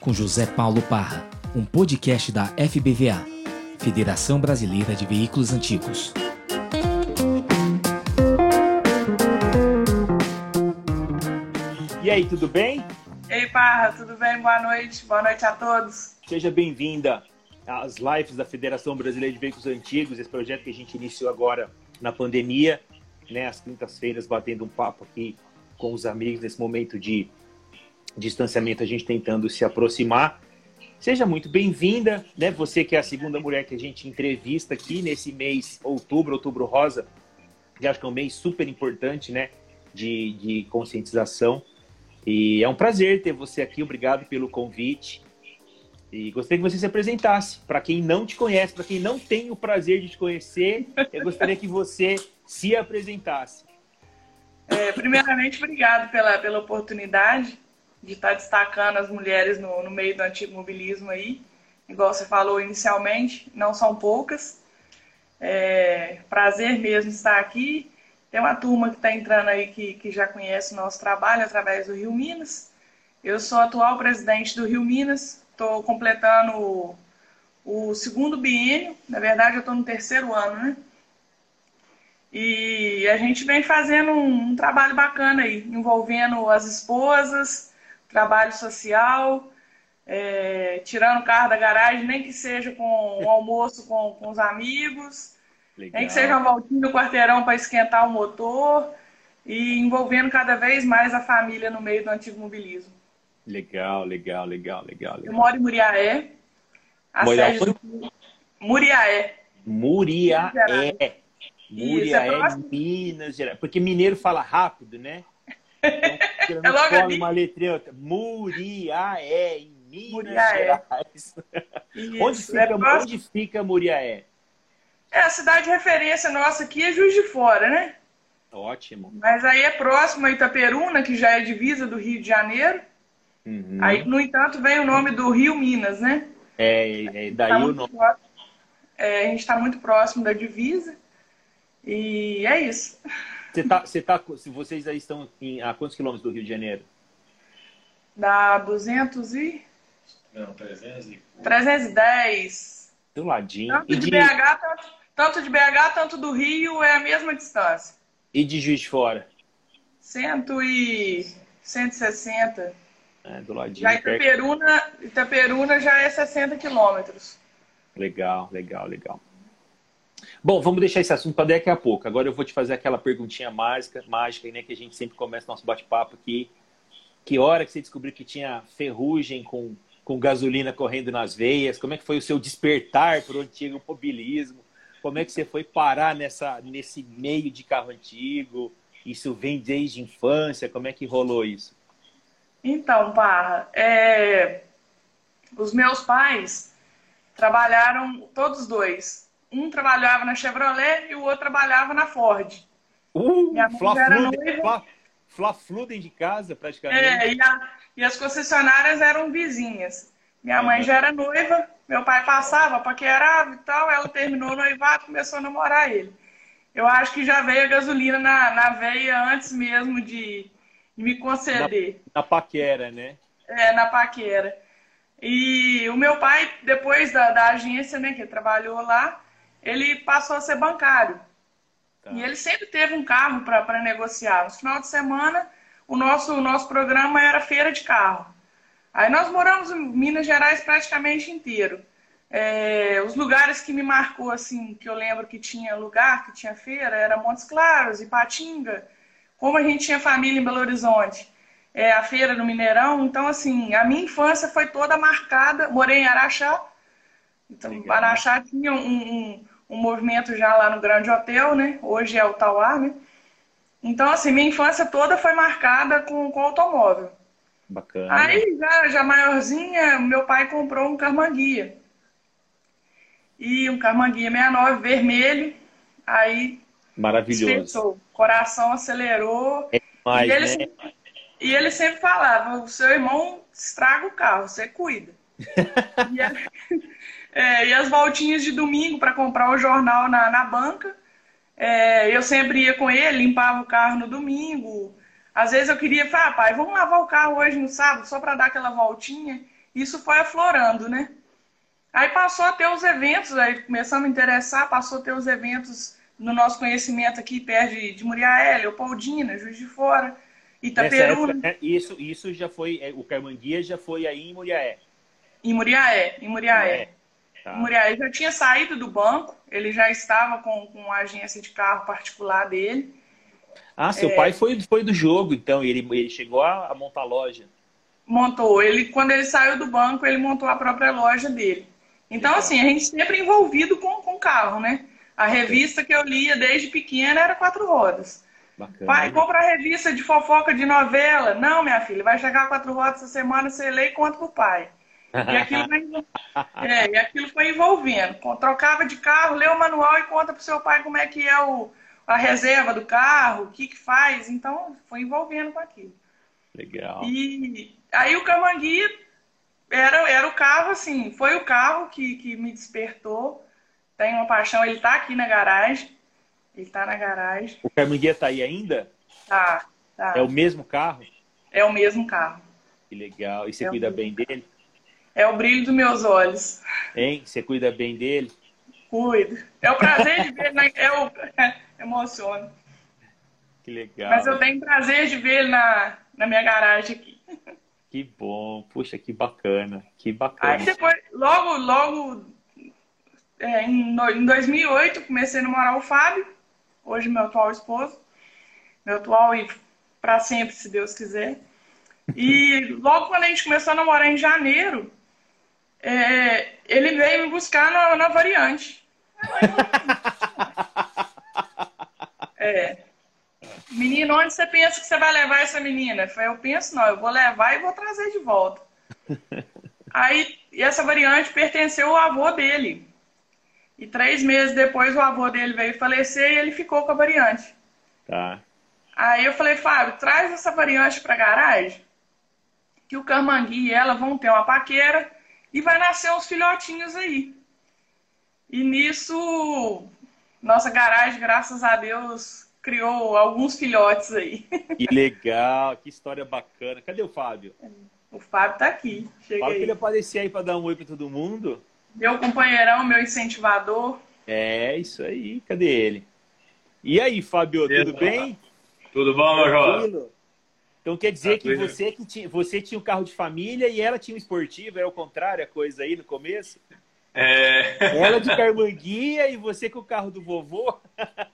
com José Paulo Parra, um podcast da FBVA, Federação Brasileira de Veículos Antigos. E aí, tudo bem? Ei, Parra, tudo bem? Boa noite. Boa noite a todos. Seja bem-vinda às lives da Federação Brasileira de Veículos Antigos, esse projeto que a gente iniciou agora na pandemia, né, às quintas-feiras, batendo um papo aqui com os amigos nesse momento de distanciamento, a gente tentando se aproximar. Seja muito bem-vinda, né? Você que é a segunda mulher que a gente entrevista aqui nesse mês, outubro, outubro rosa, que acho que é um mês super importante, né? De, de conscientização. E é um prazer ter você aqui, obrigado pelo convite. E gostaria que você se apresentasse. Para quem não te conhece, para quem não tem o prazer de te conhecer, eu gostaria que você se apresentasse. É, primeiramente, obrigado pela, pela oportunidade de estar destacando as mulheres no, no meio do antigo mobilismo aí. Igual você falou inicialmente, não são poucas. É, prazer mesmo estar aqui. Tem uma turma que está entrando aí que, que já conhece o nosso trabalho através do Rio Minas. Eu sou atual presidente do Rio Minas, estou completando o, o, segundo biênio, na verdade eu estou no terceiro ano, né? E a gente vem fazendo um, um trabalho bacana aí, envolvendo as esposas, trabalho social, é, tirando o carro da garagem, nem que seja com um almoço com, com os amigos, Legal. nem que seja uma voltinha no quarteirão para esquentar o motor e envolvendo cada vez mais a família no meio do antigo mobilismo. Legal, legal, legal, legal. legal. Eu moro em Muriaé. A Muriaé. Do... Muriaé. Muriaé. Muriaé, é Minas Gerais. Porque mineiro fala rápido, né? Então, é logo ali. uma letrinha outra. Muriaé, em Minas Muriaé. Gerais. Isso, onde, fica, é onde fica Muriaé? É, a cidade de referência nossa aqui é Juiz de Fora, né? Ótimo. Mas aí é próximo a Itaperuna, que já é divisa do Rio de Janeiro. Uhum. Aí, no entanto, vem o nome do Rio Minas, né? É, é daí tá o nome. É, a gente está muito próximo da divisa. E é isso. Você tá, você tá, se vocês aí estão em, a quantos quilômetros do Rio de Janeiro? Dá 200 e... Não, 300 e... 310. Do ladinho. Tanto de, de, BH, tanto, tanto de BH, tanto do Rio é a mesma distância. E de Juiz de Fora? 100 e 160. É, do ladinho. Já Itaperuna, Itaperuna já é 60 quilômetros. Legal, legal, legal. Bom, vamos deixar esse assunto para daqui a pouco. Agora eu vou te fazer aquela perguntinha mágica, mágica, né, que a gente sempre começa nosso bate-papo aqui. Que hora que você descobriu que tinha ferrugem com, com gasolina correndo nas veias? Como é que foi o seu despertar para o antigo mobilismo? Como é que você foi parar nessa, nesse meio de carro antigo? Isso vem desde a infância? Como é que rolou isso? Então, Parra, é... os meus pais trabalharam, todos dois, um trabalhava na Chevrolet e o outro trabalhava na Ford. Uh, Minha mãe era noiva. Fla, fla dentro de casa, praticamente. É, e, a, e, as concessionárias eram vizinhas. Minha mãe já era noiva, meu pai passava, paquerava e tal, ela terminou o noivado começou a namorar ele. Eu acho que já veio a gasolina na, na veia antes mesmo de, de me conceder. Na, na paquera, né? É, na paquera. E o meu pai, depois da, da agência, né, que trabalhou lá, ele passou a ser bancário. Tá. E ele sempre teve um carro para negociar. No final de semana, o nosso, o nosso programa era feira de carro. Aí nós moramos em Minas Gerais praticamente inteiro. É, os lugares que me marcou, assim, que eu lembro que tinha lugar, que tinha feira, era Montes Claros, Ipatinga. Como a gente tinha família em Belo Horizonte, é, a feira no Mineirão. Então, assim, a minha infância foi toda marcada. Morei em Araxá. Então, Legal. Araxá tinha um, um um movimento já lá no Grande Hotel, né? Hoje é o Tauá, né? Então, assim, minha infância toda foi marcada com, com automóvel. Bacana. Aí, já, já maiorzinha, meu pai comprou um Carmanguia. E um Carmanguia 69 vermelho. Aí. Maravilhoso. O coração acelerou. É demais, e, ele né? sempre, e ele sempre falava: o seu irmão estraga o carro, você cuida. e, ele, é, e as voltinhas de domingo para comprar o jornal na, na banca. É, eu sempre ia com ele, limpava o carro no domingo. Às vezes eu queria falar, ah, pai, vamos lavar o carro hoje no sábado, só para dar aquela voltinha. isso foi aflorando, né? Aí passou a ter os eventos, aí começamos a interessar, passou a ter os eventos no nosso conhecimento aqui perto de, de Muriaé, Leopoldina, Juiz de Fora, Itaperuna. Época, né? isso, isso já foi, é, o Carmanguia já foi aí em Muriaé. Em Muriaé, em Muriaé. Tá. Muriaé já tinha saído do banco, ele já estava com, com a agência de carro particular dele. Ah, seu é... pai foi, foi do jogo, então, ele, ele chegou a, a montar loja. Montou. Ele, quando ele saiu do banco, ele montou a própria loja dele. Então, assim, a gente sempre envolvido com, com carro, né? A revista que eu lia desde pequena era Quatro Rodas. Bacana. Pai, compra a revista de fofoca de novela. Não, minha filha, vai chegar Quatro Rodas essa semana, você lê e conta pro pai. E aquilo, foi, é, e aquilo foi envolvendo. Trocava de carro, lê o manual e conta pro seu pai como é que é o, a reserva do carro, o que que faz. Então, foi envolvendo com aquilo. Legal. E aí o Camangui era, era o carro, assim, foi o carro que, que me despertou. Tem uma paixão, ele tá aqui na garagem. Ele tá na garagem. O Carmanguia tá aí ainda? Tá, tá. É o mesmo carro? É o mesmo carro. Que legal. E você é cuida bem dele? É o brilho dos meus olhos. Hein? Você cuida bem dele? Cuido. É o prazer de ver, né? é o... emociona. Que legal. Mas eu tenho prazer de ver ele na, na minha garagem aqui. Que bom, puxa, que bacana, que bacana. Aí depois, logo, logo, é, em, em 2008, comecei a namorar o Fábio, hoje meu atual esposo, meu atual e para sempre, se Deus quiser. E logo quando a gente começou a namorar em janeiro, é, ele veio me buscar na, na variante. É. Menino, onde você pensa que você vai levar essa menina? Eu, falei, eu penso, não, eu vou levar e vou trazer de volta. Aí, essa variante pertenceu ao avô dele. E três meses depois o avô dele veio falecer e ele ficou com a variante. Tá. Aí eu falei, Fábio, traz essa variante pra garagem, que o Carmangui e ela vão ter uma paqueira e vai nascer uns filhotinhos aí. E nisso, nossa garagem, graças a Deus, criou alguns filhotes aí. Que legal, que história bacana. Cadê o Fábio? O Fábio tá aqui. Chega Fala que ele aparecer aí para dar um oi para todo mundo. Meu companheirão, meu incentivador. É, isso aí. Cadê ele? E aí, Fábio, tudo bem? Tudo bom, meu jovem? Então quer dizer que você que tinha, você tinha um carro de família e ela tinha um esportivo, era o contrário a coisa aí no começo? É... Ela de carmanguia e você com o carro do vovô?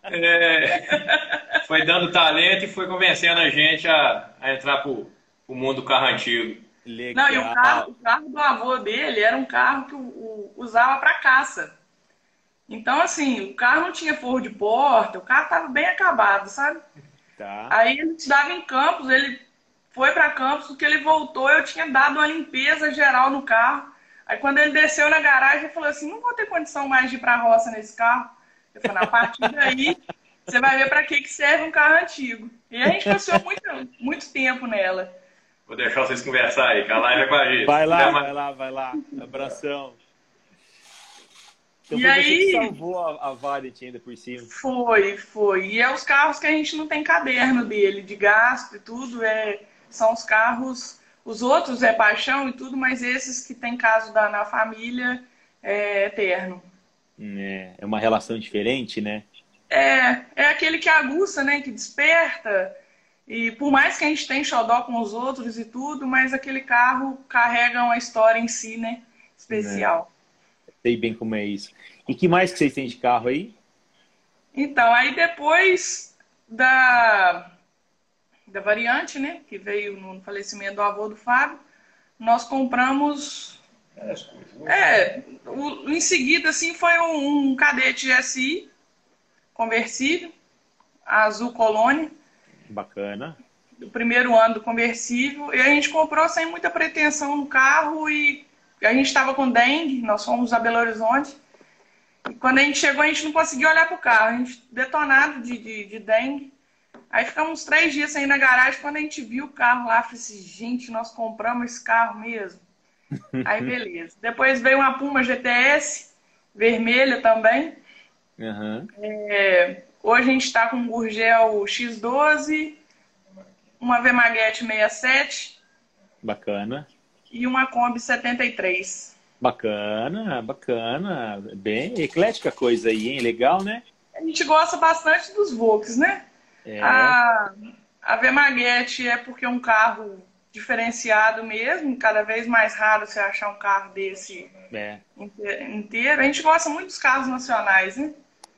É... Foi dando talento e foi convencendo a gente a, a entrar pro, pro mundo do carro antigo. Legal. Não, e o carro, o carro do avô dele era um carro que o, o usava para caça. Então, assim, o carro não tinha forro de porta, o carro estava bem acabado, sabe? Tá. Aí ele estava em Campos, ele foi para Campos, porque ele voltou, eu tinha dado uma limpeza geral no carro. Aí quando ele desceu na garagem, ele falou assim, não vou ter condição mais de ir para a roça nesse carro. Eu falei, a partir daí, você vai ver para que, que serve um carro antigo. E a gente passou muito, muito tempo nela. Vou deixar vocês conversar aí, que a live é com a gente. Vai lá, vai lá, vai lá. Abração. Então e foi aí, você que salvou a, a Variant ainda por cima. Foi, foi. E é os carros que a gente não tem caderno dele, de gasto e tudo. É, são os carros os outros é paixão e tudo, mas esses que tem caso da, na família é eterno. É, é uma relação diferente, né? É, é aquele que aguça, né? Que desperta. E por mais que a gente tenha xodó com os outros e tudo, mas aquele carro carrega uma história em si, né? Especial. É. Sei bem como é isso. E que mais que vocês têm de carro aí? Então, aí depois da da variante, né? Que veio no falecimento do avô do Fábio. Nós compramos. É, o, em seguida, assim, foi um, um cadete GSI conversível, azul colônia. Bacana. Do primeiro ano do conversível. E a gente comprou sem muita pretensão no carro e a gente estava com dengue, nós fomos a Belo Horizonte. E quando a gente chegou, a gente não conseguiu olhar para o carro, a gente detonado de, de, de dengue. Aí ficamos três dias aí na garagem. Quando a gente viu o carro lá, falei assim, gente, nós compramos esse carro mesmo. Aí beleza. Depois veio uma Puma GTS, vermelha também. Uhum. É, hoje a gente está com um Gurgel X12, uma Vemaguete 67. Bacana. E uma Kombi 73. Bacana, bacana. Bem eclética coisa aí, hein? Legal, né? A gente gosta bastante dos Volks, né? É. A, a Vemaguete é porque é um carro diferenciado mesmo, cada vez mais raro você achar um carro desse é. inteiro. A gente gosta muito dos carros nacionais, né?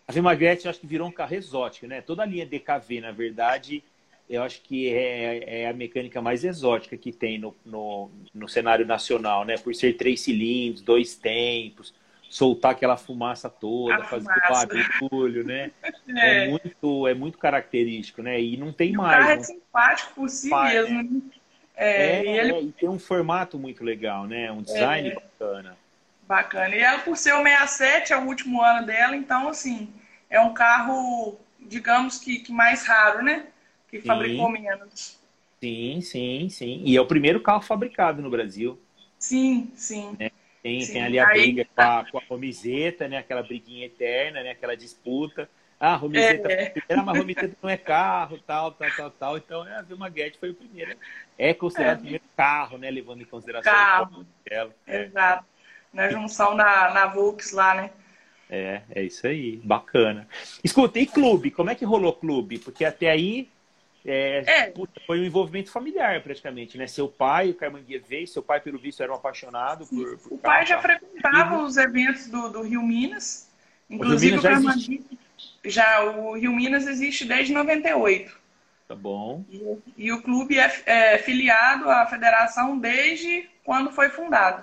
A Vemaguete acho que virou um carro exótico, né? Toda a linha DKV, na verdade, eu acho que é, é a mecânica mais exótica que tem no, no, no, cenário nacional, né? Por ser três cilindros, dois tempos, soltar aquela fumaça toda, a fazer fumaça. barulho, né? É. é. muito, é muito característico, né? E não tem e mais. O carro é simpático por si mesmo. Né? É, é, e, ele... e tem um formato muito legal, né? Um design é. bacana. Bacana. E ela, por ser o 67, é o último ano dela, então, assim, é um carro, digamos que, que mais raro, né? Que sim. fabricou menos. Sim, sim, sim. E é o primeiro carro fabricado no Brasil. Sim, sim. Né? Tem, sim. tem ali a briga com, a, com a Romizeta, né? Aquela briguinha eterna, né? Aquela disputa. Ah, Romizeta é. foi mas a Romizeta não é carro, tal, tal, tal, tal. Então, é, a Vilma Guedes foi o primeiro. É considerado é. o primeiro carro, né? Levando em consideração carro. o dela. É. Exato. Na junção na, na Volks lá, né? É, é isso aí. Bacana. Escuta, e clube? Como é que rolou clube? Porque até aí é, é. foi um envolvimento familiar, praticamente, né? Seu pai, o Carmanguia veio, seu pai, pelo visto, era um apaixonado por, por O pai já frequentava os eventos do, do Rio Minas. Inclusive, o, Rio Minas o Carmanguia. Já, o Rio Minas existe desde 98. Tá bom. E, e o clube é, é, filiado à federação desde quando foi fundado.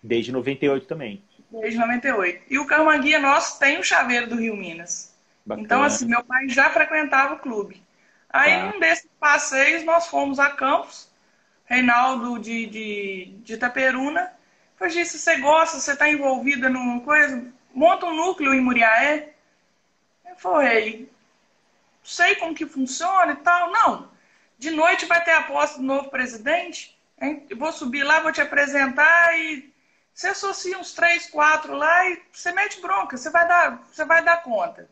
Desde 98 também. Desde 98. E o Carmanguia nosso tem o chaveiro do Rio Minas. Bacana. Então, assim, meu pai já frequentava o clube. Aí, tá. num desses passeios, nós fomos a Campos, Reinaldo de, de, de Itaperuna. Falei, se você gosta, você está envolvida numa coisa, monta um núcleo em Muriaé. Eu falei, sei como que funciona e tal. Não, de noite vai ter a posse do novo presidente. Eu vou subir lá, vou te apresentar e você associa uns três, quatro lá e você mete bronca, você vai dar, você vai dar conta.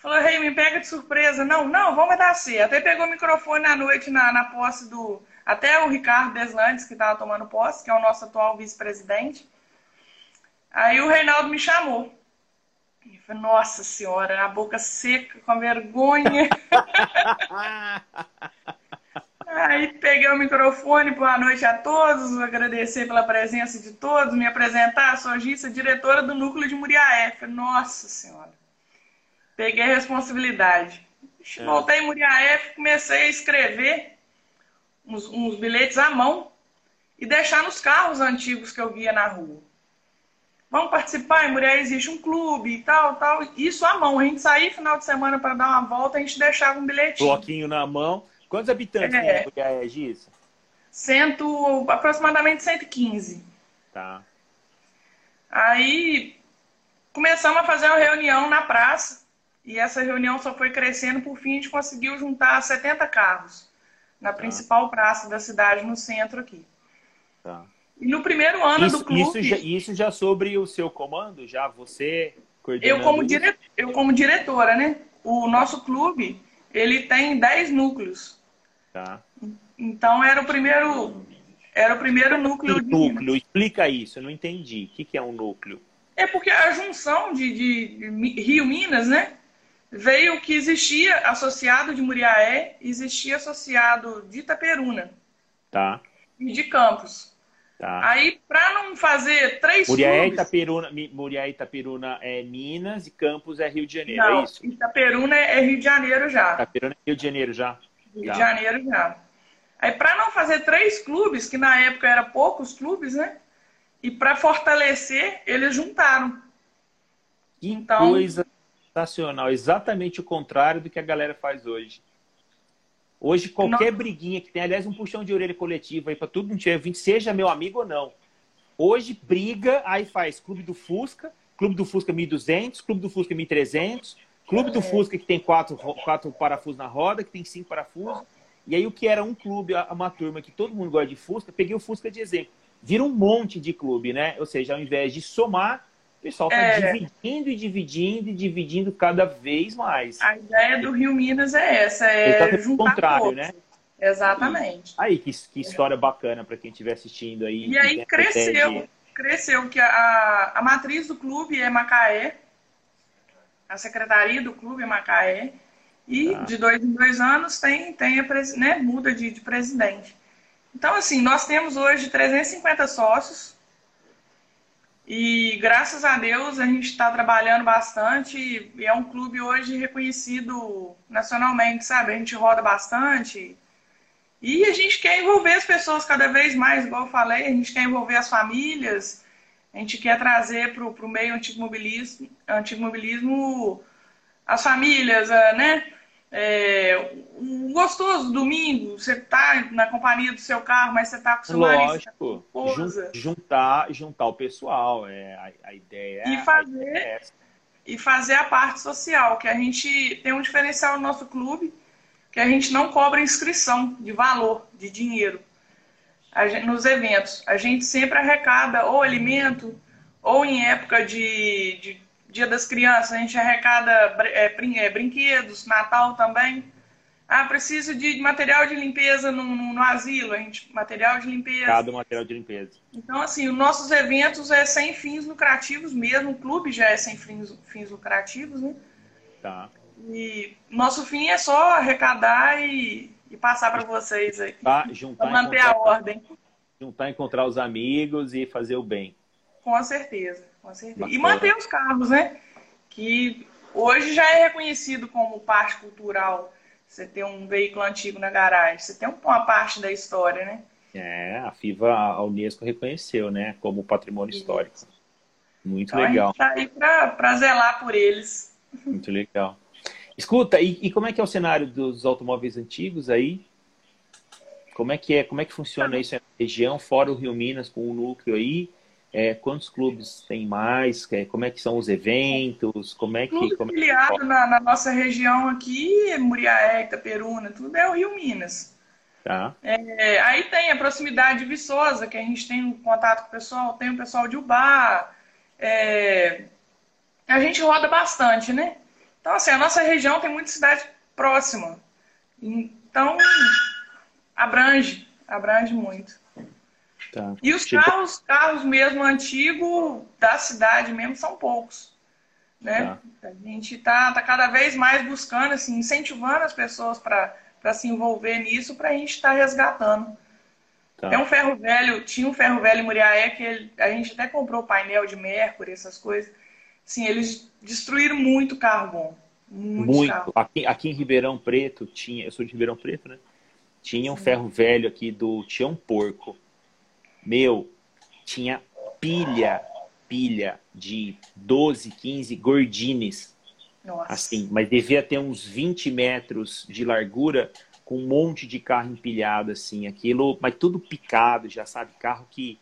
Falou, rei, me pega de surpresa. Não, não, vamos dar certo. Aí pegou o microfone à noite na, na posse do. Até o Ricardo Deslandes, que estava tomando posse, que é o nosso atual vice-presidente. Aí o Reinaldo me chamou. E falei, nossa senhora, a boca seca, com vergonha. Aí peguei o microfone, boa noite a todos, agradecer pela presença de todos, me apresentar, sou Gissa, diretora do Núcleo de Muriaé. Falei, nossa senhora. Peguei a responsabilidade. É. Voltei em Muriaé, comecei a escrever uns, uns, bilhetes à mão e deixar nos carros antigos que eu via na rua. Vamos participar, em Muriaé existe um clube e tal, tal. Isso à mão. A gente saía final de semana para dar uma volta, a gente deixava um bilhetinho. Bloquinho na mão. Quantos habitantes é. tem Muriaé, Giz? Cento, aproximadamente 115. Tá. Aí começamos a fazer uma reunião na praça e essa reunião só foi crescendo, por fim a gente conseguiu juntar 70 carros na tá. principal praça da cidade, no centro aqui. Tá. E no primeiro ano isso, do clube... Isso já, isso já sobre o seu comando? Já você eu como, dire... eu como diretora, né? O nosso clube, ele tem 10 núcleos. Tá. Então era o primeiro... Era o primeiro núcleo. De... Núcleo, explica isso, eu não entendi. O que, que é um núcleo? É porque a junção de, de Rio Minas, né? Veio que existia associado de Muriaé, existia associado de Itaperuna. Tá. E de Campos. Tá. Aí, para não fazer três Muriaé, clubes... Itaperuna, Muriaé Itaperuna é Minas e Campos é Rio de Janeiro, não, é isso? Itaperuna é Rio de Janeiro já. Itaperuna é Rio de Janeiro já. Rio tá. de Janeiro já. Aí, para não fazer três clubes, que na época eram poucos clubes, né? E para fortalecer, eles juntaram. Que então, coisa sensacional, exatamente o contrário do que a galera faz hoje. Hoje, qualquer não. briguinha que tem, aliás, um puxão de orelha coletivo aí para tudo não tiver vindo, seja meu amigo ou não. Hoje, briga, aí faz Clube do Fusca, Clube do Fusca 1200, Clube do Fusca 1300, Clube do é. Fusca que tem quatro, quatro parafusos na roda, que tem cinco parafusos. E aí, o que era um clube, uma turma que todo mundo gosta de Fusca, peguei o Fusca de exemplo. Vira um monte de clube, né? Ou seja, ao invés de somar, o pessoal está é... dividindo e dividindo e dividindo cada vez mais. A ideia do Rio Minas é essa, é juntar contrário, né? Exatamente. Aí, que, que história bacana para quem estiver assistindo aí. E aí cresceu, cresceu que a, a matriz do clube é Macaé, a secretaria do clube é Macaé, e ah. de dois em dois anos tem, tem a, né, muda de, de presidente. Então, assim, nós temos hoje 350 sócios, e graças a Deus a gente está trabalhando bastante e é um clube hoje reconhecido nacionalmente, sabe? A gente roda bastante. E a gente quer envolver as pessoas cada vez mais, igual eu falei, a gente quer envolver as famílias, a gente quer trazer para o meio antigo mobilismo, antigo mobilismo as famílias, né? É, gostoso domingo, você tá na companhia do seu carro, mas você tá com o seu Lógico, marido, juntar, juntar o pessoal, é, a, a ideia e fazer, é E fazer a parte social, que a gente tem um diferencial no nosso clube, que a gente não cobra inscrição de valor, de dinheiro, gente, nos eventos. A gente sempre arrecada ou alimento, ou em época de, de Dia das Crianças, a gente arrecada é, é, brinquedos, Natal também. Ah, preciso de material de limpeza no, no, no, asilo, a gente, material de limpeza. Cada material de limpeza. Então, assim, os nossos eventos é sem fins lucrativos mesmo, o clube já é sem fins, fins lucrativos, né? Tá. E nosso fim é só arrecadar e, e passar para vocês aí. Tá, juntar, pra manter a ordem. Juntar, encontrar os amigos e fazer o bem. Com certeza. Com certeza. E manter os carros, né? Que hoje já é reconhecido como parte cultural. Você ter um veículo antigo na garagem, você tem uma parte da história, né? É, a FIVA, a Unesco reconheceu, né? Como patrimônio Isso. histórico. Muito então, legal. A gente tá aí para zelar por eles. Muito legal. Escuta, e, e, como é que é o cenário dos automóveis antigos aí? Como é que é? Como é que funciona isso na região, fora o Rio Minas, com o núcleo aí? É, quantos clubes tem mais? É, como é que são os eventos? Como é que. Tudo como filiado é que... na, na, nossa região aqui, Muriaé, Itaperuna, tudo é o Rio Minas. Tá. É, aí tem a proximidade de Viçosa, que a gente tem um contato com o pessoal, tem o pessoal de Ubá. É, a gente roda bastante, né? Então, assim, a nossa região tem muita cidade próxima. Então, abrange, abrange muito. Tá. E os tipo... carros, carros mesmo antigos da cidade mesmo são poucos. Né? Tá. A gente está tá cada vez mais buscando, assim, incentivando as pessoas para se envolver nisso para a gente estar tá resgatando. Tá. Tem um ferro velho, tinha um ferro velho em Muriaé que ele, a gente até comprou painel de Mercury, essas coisas. Sim, eles destruíram muito carro bom. Muito. Carro. Aqui, aqui em Ribeirão Preto tinha, eu sou de Ribeirão Preto, né? Tinha um Sim. ferro velho aqui do Tião Porco meu, tinha pilha, pilha de 12, 15 gordines. Nossa. Assim, mas devia ter uns 20 metros de largura com um monte de carro empilhado, assim, aquilo, mas tudo picado, já sabe, carro que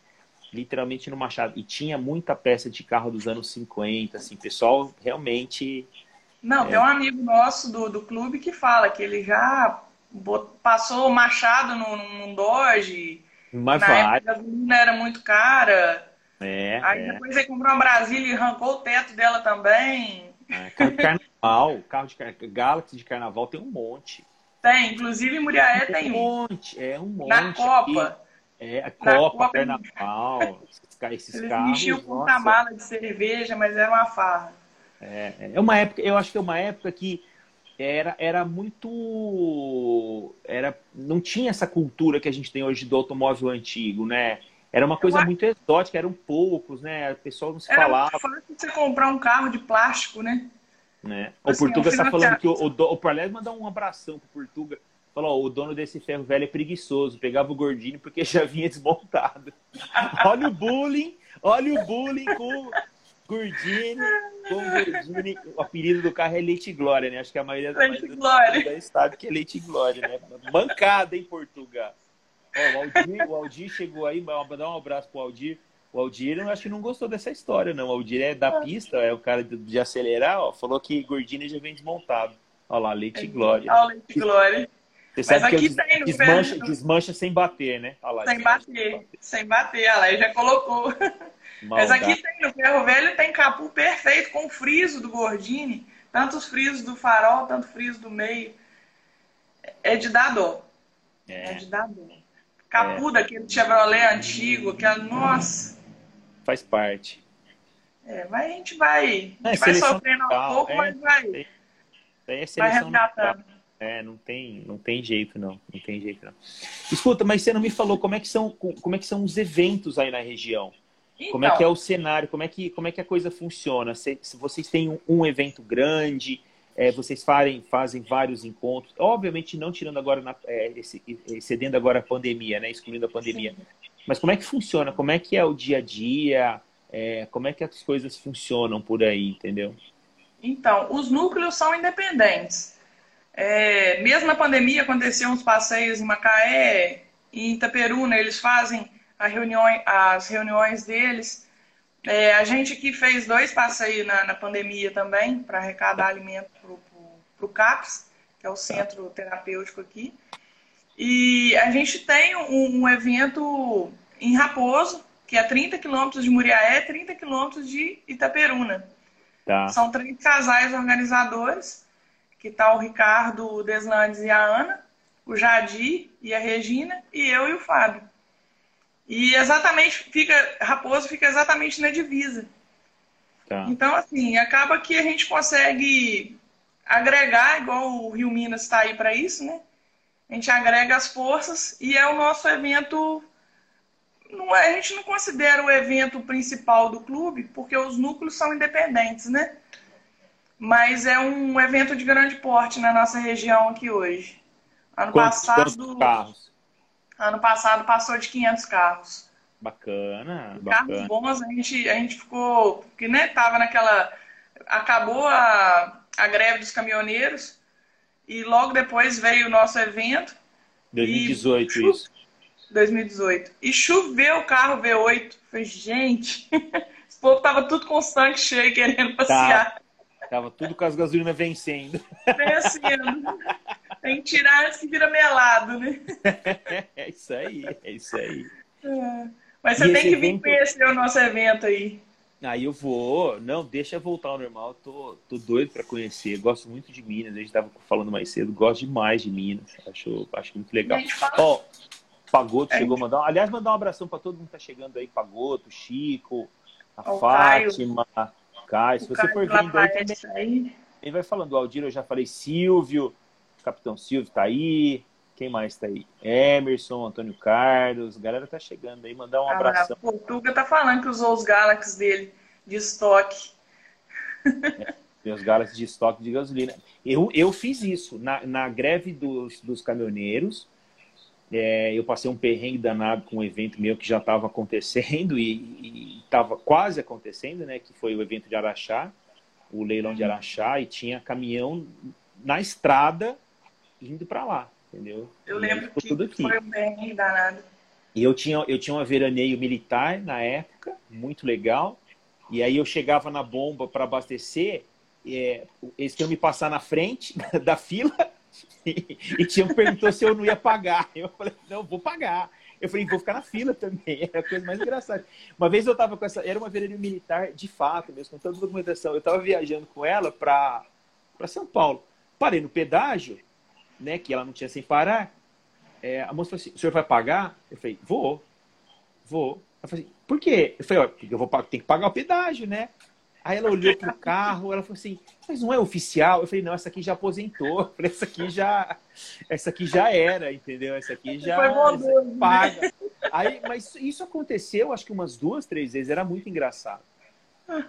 literalmente no Machado. E tinha muita peça de carro dos anos 50, assim, pessoal realmente. Não, é... tem um amigo nosso do, do clube que fala que ele já passou o Machado num, num Dodge, mas Na vai. época a gasolina era muito cara. É, Aí é. depois ele comprou uma Brasília e arrancou o teto dela também. É, carro de carnaval, carro de. Galaxy de carnaval tem um monte. Tem, inclusive em Muriaé um tem um. monte, é um monte. Na Copa. É, a Copa, Copa carnaval, esses, Eles carros. enchiam com uma mala de cerveja, mas era uma farra. É, é, é uma época, eu acho que é uma época que era, era muito. Era, não tinha essa cultura que a gente tem hoje do automóvel antigo, né? Era uma coisa muito exótica, eram poucos, né? O pessoal não se era falava. Era fácil você comprar um carro de plástico, né? né? Assim, o Portuga está falando que o, o, o Parlés mandar um abração pro Portuga. Falou, o dono desse ferro velho é preguiçoso, pegava o gordinho porque já vinha desmontado. olha o bullying, olha o bullying com Gordini, com Gordini, o apelido do carro é Leite Glória, né? Acho que a maioria Leite Glória. sabe que é Leite Glória, né? Mancada em Portugal. Ó, o, Aldir, o Aldir chegou aí, dar um abraço pro Aldir. O Aldir, eu acho que não gostou dessa história, não. O Aldir é da pista, é o cara de, acelerar, ó. Falou que Gordini já vem desmontado. Olha lá, Leite é, Glória. Olha o Leite Glória. Você Mas sabe aqui que tem, desmancha, desmancha sem bater, né? Lá, sem bater, sem bater. Olha lá, já colocou. Mas aqui tem, no ferro velho tem capu perfeito com o friso do Gordini. Tanto os frisos do farol, tanto friso do meio. É de dar dó. É, é de dar dó. Capu é. daquele Chevrolet antigo, aquela, nossa. Faz parte. É, mas a gente vai, a gente vai sofrendo um pouco, é, mas vai. Seleção vai É, não tem, não tem jeito não, não tem jeito não. Escuta, mas você não me falou como é que são, como é que são os eventos aí na região? Então, como é que é então. o cenário? Como é que, como é que a coisa funciona? Se, se vocês têm um, um evento grande, é, vocês fazem, fazem vários encontros, obviamente não tirando agora, na, é, excedendo agora a pandemia, né? Excluindo a pandemia. Sim. Mas como é que funciona? Como é que é o dia a dia? É, como é que as coisas funcionam por aí, entendeu? Então, os núcleos são independentes. É, mesmo na pandemia, aconteciam uns passeios em Macaé, em Itaperuna, eles fazem as reuniões deles. É, a gente que fez dois passeios na, na pandemia também, para arrecadar alimento para o CAPS, que é o centro terapêutico aqui. E a gente tem um, um evento em Raposo, que é 30 quilômetros de Muriaé, 30 quilômetros de Itaperuna. Tá. São três casais organizadores, que tá o Ricardo, o Deslandes e a Ana, o Jadi e a Regina, e eu e o Fábio. E exatamente fica, Raposo fica exatamente na divisa. Tá. Então, assim, acaba que a gente consegue agregar, igual o Rio Minas está aí para isso, né? A gente agrega as forças e é o nosso evento. Não é, a gente não considera o evento principal do clube, porque os núcleos são independentes, né? Mas é um evento de grande porte na nossa região aqui hoje. Ano quantos, passado. Quantos carros? Ano passado passou de 500 carros. Bacana, bacana. Carros bons, a gente, a gente ficou. Porque, né, tava naquela. Acabou a, a greve dos caminhoneiros e logo depois veio o nosso evento. 2018, e, isso. 2018. E choveu o carro V8. Falei, gente, esse povo tava tudo com o sangue cheio querendo passear. Tá. Tava tudo com as gasolinas vencendo. Vencendo. Tem que tirar que vira melado, né? É isso aí, é isso aí. É. Mas você e tem que vir conhecer o nosso evento aí. Aí eu vou. Não, deixa voltar ao normal. Tô, tô doido para conhecer. Gosto muito de Minas. A gente tava falando mais cedo. Gosto demais de Minas. Acho, acho muito legal. Ó, oh, Pagoto chegou a mandar. Aliás, mandar um abração para todo mundo que tá chegando aí. Pagoto, Chico, a oh, Fátima, Caio. Caio. Se você for vindo aí, também, ele vai falando. O Aldir, eu já falei. Silvio. Capitão Silvio tá aí. Quem mais tá aí? Emerson, Antônio Carlos. A galera tá chegando aí. Mandar um ah, abraço. O Portuga tá falando que usou os Galaxy dele de estoque. É, tem os Galaxy de estoque de gasolina. Eu, eu fiz isso. Na, na greve dos, dos caminhoneiros, é, eu passei um perrengue danado com um evento meu que já estava acontecendo e estava quase acontecendo, né? Que foi o evento de Araxá, o leilão de uhum. Araxá, e tinha caminhão na estrada indo para lá, entendeu? Eu lembro que tudo aqui. foi bem danado. E eu tinha, eu tinha um veraneio militar na época, muito legal. E aí eu chegava na bomba para abastecer, é, eles queriam me passar na frente da fila e, e tinham perguntou se eu não ia pagar. Eu falei, não, vou pagar. Eu falei, vou ficar na fila também. Era a coisa mais engraçada. Uma vez eu tava com essa. Era uma veraneio militar de fato mesmo, com toda a documentação. Eu tava viajando com ela para São Paulo. Parei no pedágio né, que ela não tinha sem parar. É, a moça falou assim: o senhor vai pagar? Eu falei: vou, vou. Eu falei: por quê? Eu falei: porque eu vou tem que pagar o pedágio, né? Aí ela olhou pro carro, ela falou assim: mas não é oficial? Eu falei: não, essa aqui já aposentou. Eu falei: essa aqui já, essa aqui já era, entendeu? Essa aqui já essa paga. Aí, mas isso aconteceu, acho que umas duas, três vezes. Era muito engraçado.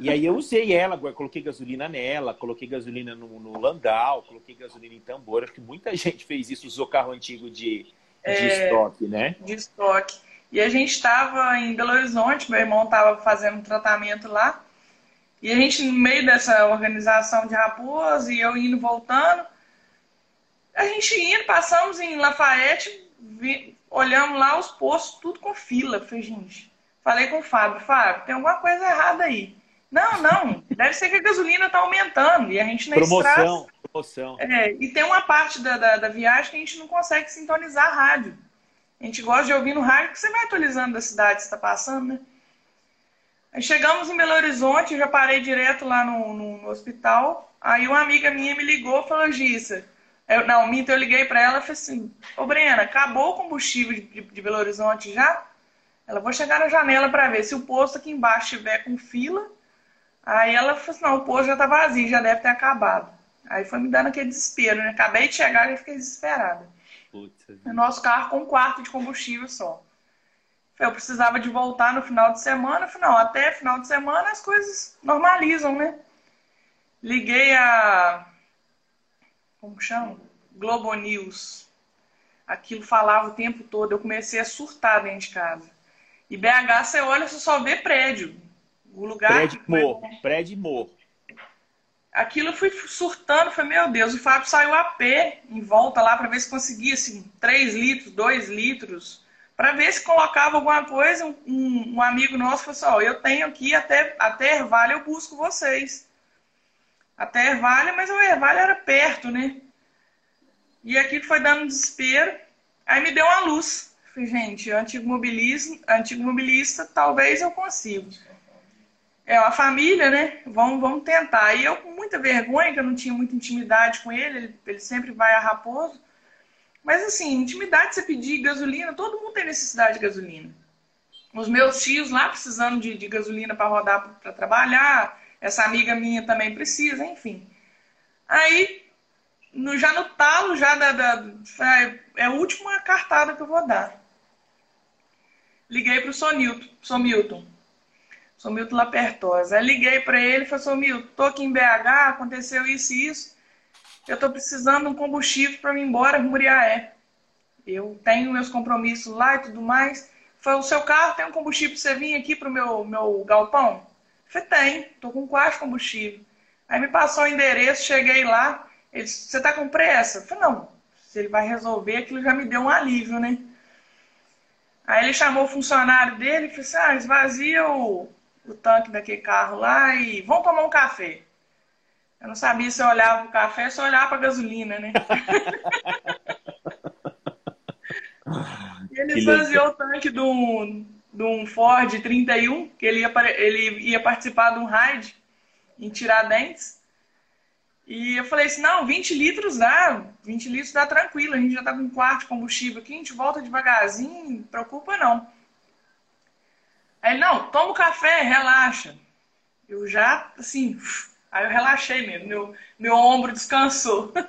E aí eu usei ela, coloquei gasolina nela, coloquei gasolina no, no Landau, coloquei gasolina em tambor. Acho que muita gente fez isso, usou carro antigo de, de é, estoque, né? De estoque. E a gente estava em Belo Horizonte, meu irmão estava fazendo um tratamento lá. E a gente, no meio dessa organização de raposa, e eu indo voltando, a gente indo, passamos em Lafayette, vi, olhamos lá os postos, tudo com fila. Falei, gente, falei com o Fábio, Fábio, tem alguma coisa errada aí. Não, não. Deve ser que a gasolina está aumentando e a gente na promoção, estrada... Promoção, é, E tem uma parte da, da, da, viagem que a gente não consegue sintonizar a rádio. A gente gosta de ouvir no rádio que você vai atualizando da cidade que está passando, né? Aí chegamos em Belo Horizonte, eu já parei direto lá no, no, no, hospital. Aí uma amiga minha me ligou e falou, Gissa, Eu, não, minto, eu liguei para ela e falei assim, ô Brena, acabou o combustível de, de Belo Horizonte já? Ela, vou chegar na janela para ver se o posto aqui embaixo estiver com fila. Aí ela falou assim, não, o posto já tá vazio, já deve ter acabado. Aí foi me dando aquele desespero, né? Acabei de chegar e fiquei desesperada. Putz, nosso carro com um quarto de combustível só. Eu precisava de voltar no final de semana. Afinal, até final de semana as coisas normalizam, né? Liguei a como chama? Globo News. Aquilo falava o tempo todo. Eu comecei a surtar dentro de casa. E BH, você olha, você só vê prédio. O lugar. Prédio morro. Prédio morro. Aquilo eu fui surtando, foi meu Deus. O Fábio saiu a pé em volta lá para ver se conseguia assim, 3 litros, 2 litros, para ver se colocava alguma coisa. Um, um amigo nosso falou assim: Ó, eu tenho aqui até, até Ervalha, eu busco vocês até Ervalha, mas o Ervalha era perto, né? E aqui foi dando desespero. Aí me deu uma luz. Falei, gente, antigo mobilista, antigo mobilista, talvez eu consiga. É uma família, né? Vamos, vamos tentar. E eu, com muita vergonha, que eu não tinha muita intimidade com ele, ele, ele sempre vai a Raposo. Mas, assim, intimidade, você pedir gasolina, todo mundo tem necessidade de gasolina. Os meus tios lá precisando de, de gasolina para rodar para trabalhar, essa amiga minha também precisa, enfim. Aí, no, já no talo, já da, da, é a última cartada que eu vou dar. Liguei para o Sonilton, Somilton. Somilton Lapertosa. Aí liguei para ele e falei, Somilton, tô aqui em BH, aconteceu isso e isso. Eu estou precisando de um combustível para me embora Muriaé. Eu tenho meus compromissos lá e tudo mais. Foi o seu carro tem um combustível para você vir aqui para o meu, meu galpão? Falei, tem, tô com quase combustível. Aí me passou o endereço, cheguei lá. Ele disse, você tá com pressa? falei, não, se ele vai resolver, aquilo já me deu um alívio, né? Aí ele chamou o funcionário dele e falou assim, ah, esvazia o, o tanque daquele carro lá e vamos tomar um café. Eu não sabia se eu olhava para o café ou se eu olhava para a gasolina, né? e ele esvaziou o tanque de um, de um Ford 31, que ele ia, ele ia participar de um raid em Tiradentes. E eu falei assim, não, 20 litros dá, 20 litros dá tranquilo, a gente já tá com um quarto de combustível aqui, a gente volta devagarzinho, não preocupa não. Aí ele, não, toma o café, relaxa. Eu já, assim, aí eu relaxei mesmo, meu, meu ombro descansou.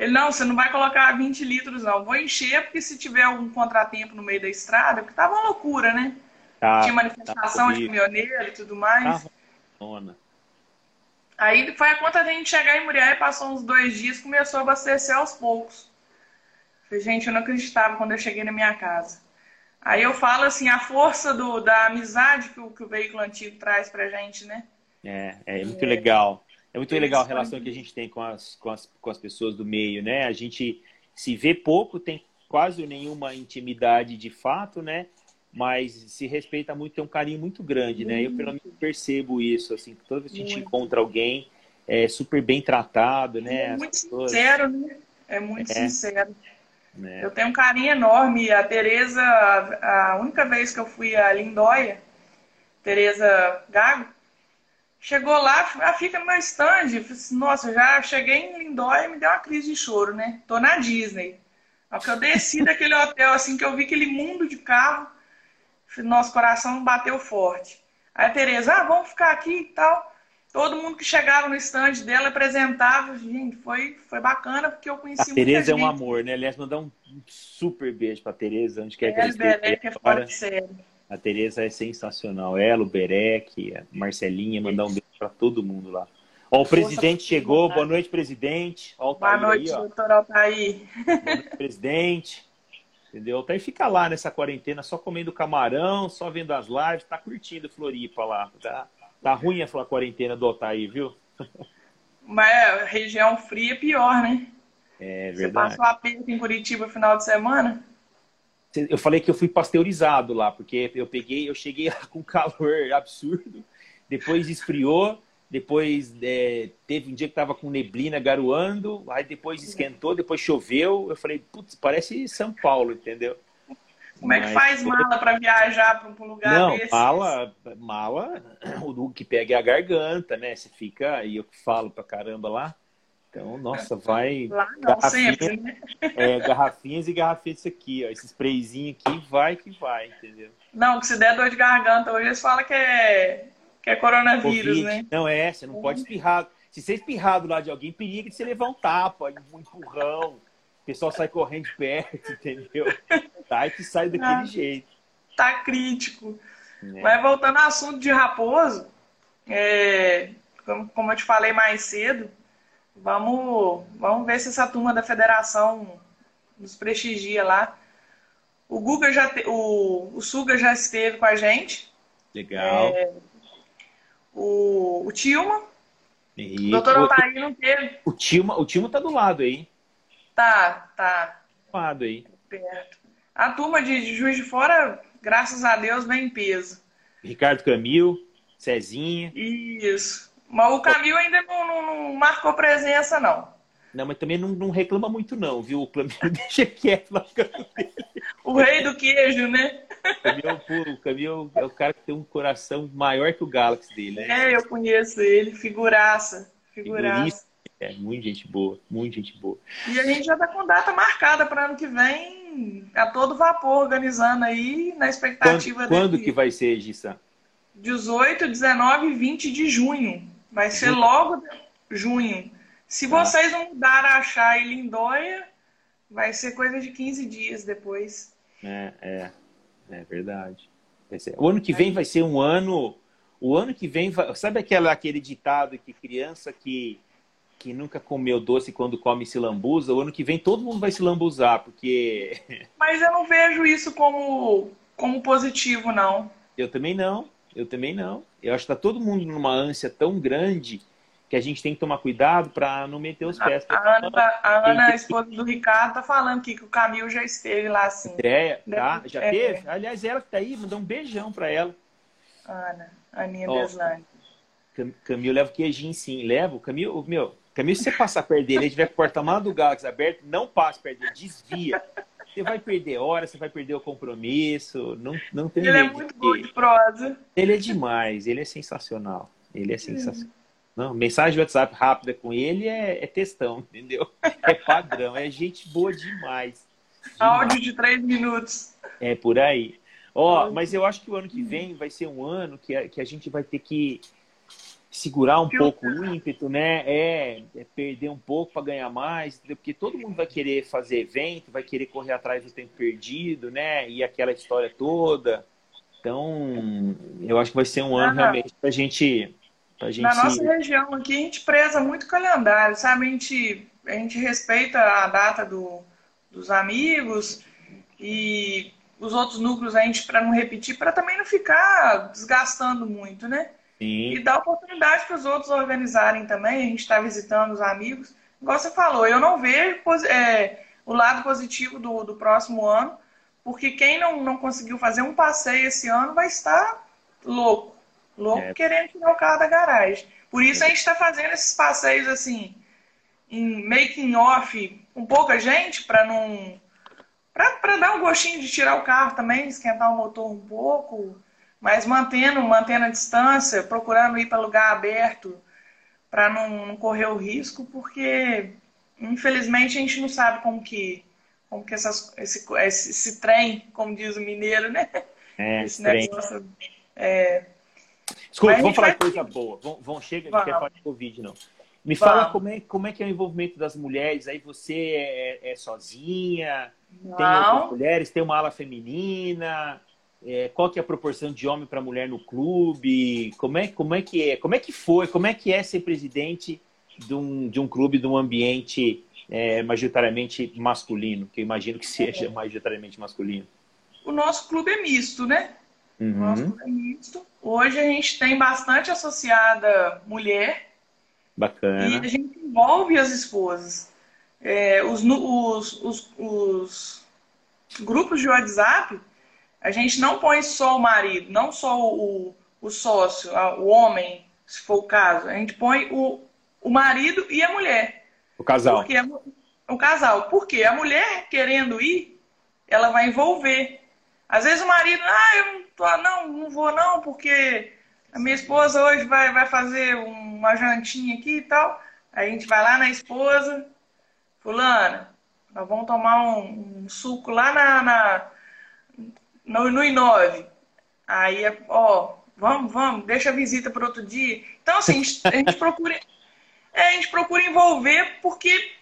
Ele, não, você não vai colocar 20 litros, não. Vou encher, porque se tiver algum contratempo no meio da estrada, porque tava uma loucura, né? Tá, Tinha manifestação tá de caminhoneiro e tudo mais. Tá Aí foi a conta de a gente chegar em Muriel, passou uns dois dias, começou a abastecer aos poucos. Falei, gente, eu não acreditava quando eu cheguei na minha casa. Aí eu falo assim, a força do, da amizade que o, que o veículo antigo traz pra gente, né? É, é muito é. legal. É muito legal a relação que a gente tem com as, com as, com as pessoas do meio, né? A gente se vê pouco, tem quase nenhuma intimidade de fato, né? Mas se respeita muito, tem um carinho muito grande, né? Eu pelo menos percebo isso, assim, toda vez que a gente encontra alguém é super bem tratado, né? É muito pessoas... sincero, né? É muito é. sincero. É. Eu tenho um carinho enorme. A Tereza, a única vez que eu fui a Lindóia, Tereza Gago, Chegou lá, fica no meu stand. Nossa, já cheguei em Lindóia e me deu uma crise de choro, né? Tô na Disney. Porque eu desci daquele hotel, assim, que eu vi aquele mundo de carro, nosso coração bateu forte. Aí a Tereza, ah, vamos ficar aqui e tal. Todo mundo que chegava no stand dela apresentava. Gente, foi, foi bacana, porque eu conheci a Tereza é um amor, né? Aliás, mandar um super beijo pra Tereza, onde quer é, que ela esteja. É fora de série. A Tereza é sensacional. Ela, o Berek, a Marcelinha, mandar um beijo para todo mundo lá. Ó, o presidente chegou. Boa noite, presidente. Ó, Boa noite, aí, doutor Altair. Boa noite, presidente. Entendeu? Altair fica lá nessa quarentena, só comendo camarão, só vendo as lives, tá curtindo Floripa lá. Tá, tá ruim a quarentena do Altair, viu? Mas a região fria é pior, né? É verdade. Você passou aperto em Curitiba no final de semana? eu falei que eu fui pasteurizado lá, porque eu peguei, eu cheguei lá com calor absurdo, depois esfriou, depois é, teve um dia que tava com neblina garoando, aí depois esquentou, depois choveu. Eu falei, putz, parece São Paulo, entendeu? Como é que faz mala para viajar para um lugar não, desse? Mala, mala, o que pega é a garganta, né? Você fica, e eu falo pra caramba lá, Então, nossa, vai. Lá não, garrafinha, sempre, né? É, garrafinhas e garrafinhas aqui, ó. Esse sprayzinho aqui vai que vai, entendeu? Não, que se der dor de garganta hoje, eles falam que é, que é coronavírus, Covid. né? Não é, você não pode espirrar. Se você espirrar do lado de alguém, periga de você levar um tapa, um empurrão. O pessoal sai correndo de perto, entendeu? Tá, e sai daquele ah, jeito. Tá crítico. É. Mas voltando ao assunto de raposo, é, como, como eu te falei mais cedo, vamos, vamos ver se essa turma da federação nos prestigia lá. O Guga já te, o, o Suga já esteve com a gente. Legal. É, o, o Tilma. E... O doutor Altair não teve. O Tilma, o Tilma tá do lado aí. Tá, tá. Do lado aí. Perto. A turma de, Juiz de Fora, graças a Deus, vem em peso. Ricardo Camil, Cezinha. Isso. Mas o Camil ainda não, não, não marcou presença, não. Não, mas também não, não reclama muito, não, viu? O Camilo deixa quieto lá. O rei do queijo, né? O Camilo, o Camilo é o cara que tem um coração maior que o Galaxy dele, né? É, eu conheço ele, figuraça. Figuraça. É, muito gente boa, muito gente boa. E a gente já tá com data marcada para ano que vem, a todo vapor, organizando aí, na expectativa Quando, quando que vai ser, Gissa? 18, 19 e 20 de junho. Vai ser logo junho. Se tá. vocês não mudaram a chá e Lindóia, vai ser coisa de 15 dias depois. É, é, é verdade. O ano que vem vai ser um ano. O ano que vem, vai, sabe aquela, aquele ditado que criança que, que nunca comeu doce quando come se lambuza? O ano que vem todo mundo vai se lambuzar, porque. Mas eu não vejo isso como, como positivo, não. Eu também não. Eu também não. Eu acho que está todo mundo numa ânsia tão grande que a gente tem que tomar cuidado para não meter os pés. A, a Ana, a, Ana a esposa do Ricardo, tá falando aqui que o Camil já esteve lá assim. Andréia, tá? Já é, teve? Aliás, ela que tá aí, mandou um beijão para ela. Ana, Aninha Deslane. Camil leva queijinho sim. Leva o Camil, meu, Camil, se você passar perto dele e tiver com o porta-malas do Galaxy aberto, não passe perto dele, desvia. Você vai perder hora, você vai perder o compromisso. Não, não tem Ele é muito bom de prosa. Ele é demais, ele é sensacional. Ele é sensacional. Não, mensagem de WhatsApp rápida com ele é, é textão, entendeu? É padrão, é gente boa demais. demais. Áudio de três minutos. É por aí. Ó, oh, mas eu acho que o ano que vem vai ser um ano que a, que a gente vai ter que segurar um pouco o ímpeto, né? É, é perder um pouco para ganhar mais, porque todo mundo vai querer fazer evento, vai querer correr atrás do tempo perdido, né? E aquela história toda. Então, eu acho que vai ser um ano ah, realmente para a gente Gente... Na nossa região aqui, a gente preza muito calendário, sabe? A gente, a gente respeita a data do, dos amigos e os outros núcleos a gente, para não repetir, para também não ficar desgastando muito, né? Sim. E dar oportunidade para os outros organizarem também. A gente está visitando os amigos. Igual você falou, eu não vejo é, o lado positivo do, do próximo ano, porque quem não, não conseguiu fazer um passeio esse ano vai estar louco louco é. querendo tirar o carro da garagem. Por isso a gente está fazendo esses passeios assim, em making off com pouca gente, para não. para dar um gostinho de tirar o carro também, esquentar o motor um pouco, mas mantendo, mantendo a distância, procurando ir para lugar aberto para não, não, correr o risco, porque infelizmente a gente não sabe como que, como que essas, esse, esse, esse trem, como diz o mineiro, né? É, esse negócio. É, Desculpa, vamos falar de coisa boa. Vamos, vamos chega, não quer falar de Covid, não. Me fala como é, como é que é o envolvimento das mulheres. Aí você é, é sozinha, não. tem outras mulheres, tem uma ala feminina. É, qual que é a proporção de homem para mulher no clube? Como é, como é que é? Como é que foi? Como é que é ser presidente de um, de um clube, de um ambiente é, majoritariamente masculino? Que eu imagino que seja majoritariamente masculino. O nosso clube é misto, né? Uhum. Nosso clube é misto. Hoje a gente tem bastante associada mulher. Bacana. E a gente envolve as esposas. É, os, os, os, os, grupos de WhatsApp, a gente não põe só o marido, não só o, o sócio, o homem, se for o caso. A gente põe o, o marido e a mulher. O casal. Porque a, o casal. Porque a mulher querendo ir, ela vai envolver. Às vezes o marido, ah, eu não tô, não, não vou não, porque a minha esposa hoje vai, vai fazer uma jantinha aqui e tal. A gente vai lá na esposa, fulana, nós vamos tomar um, um suco lá na, na no, no I9. Aí, ó, vamos, vamos, deixa a visita para outro dia. Então, assim, a gente, a gente procura, é, a gente procura envolver porque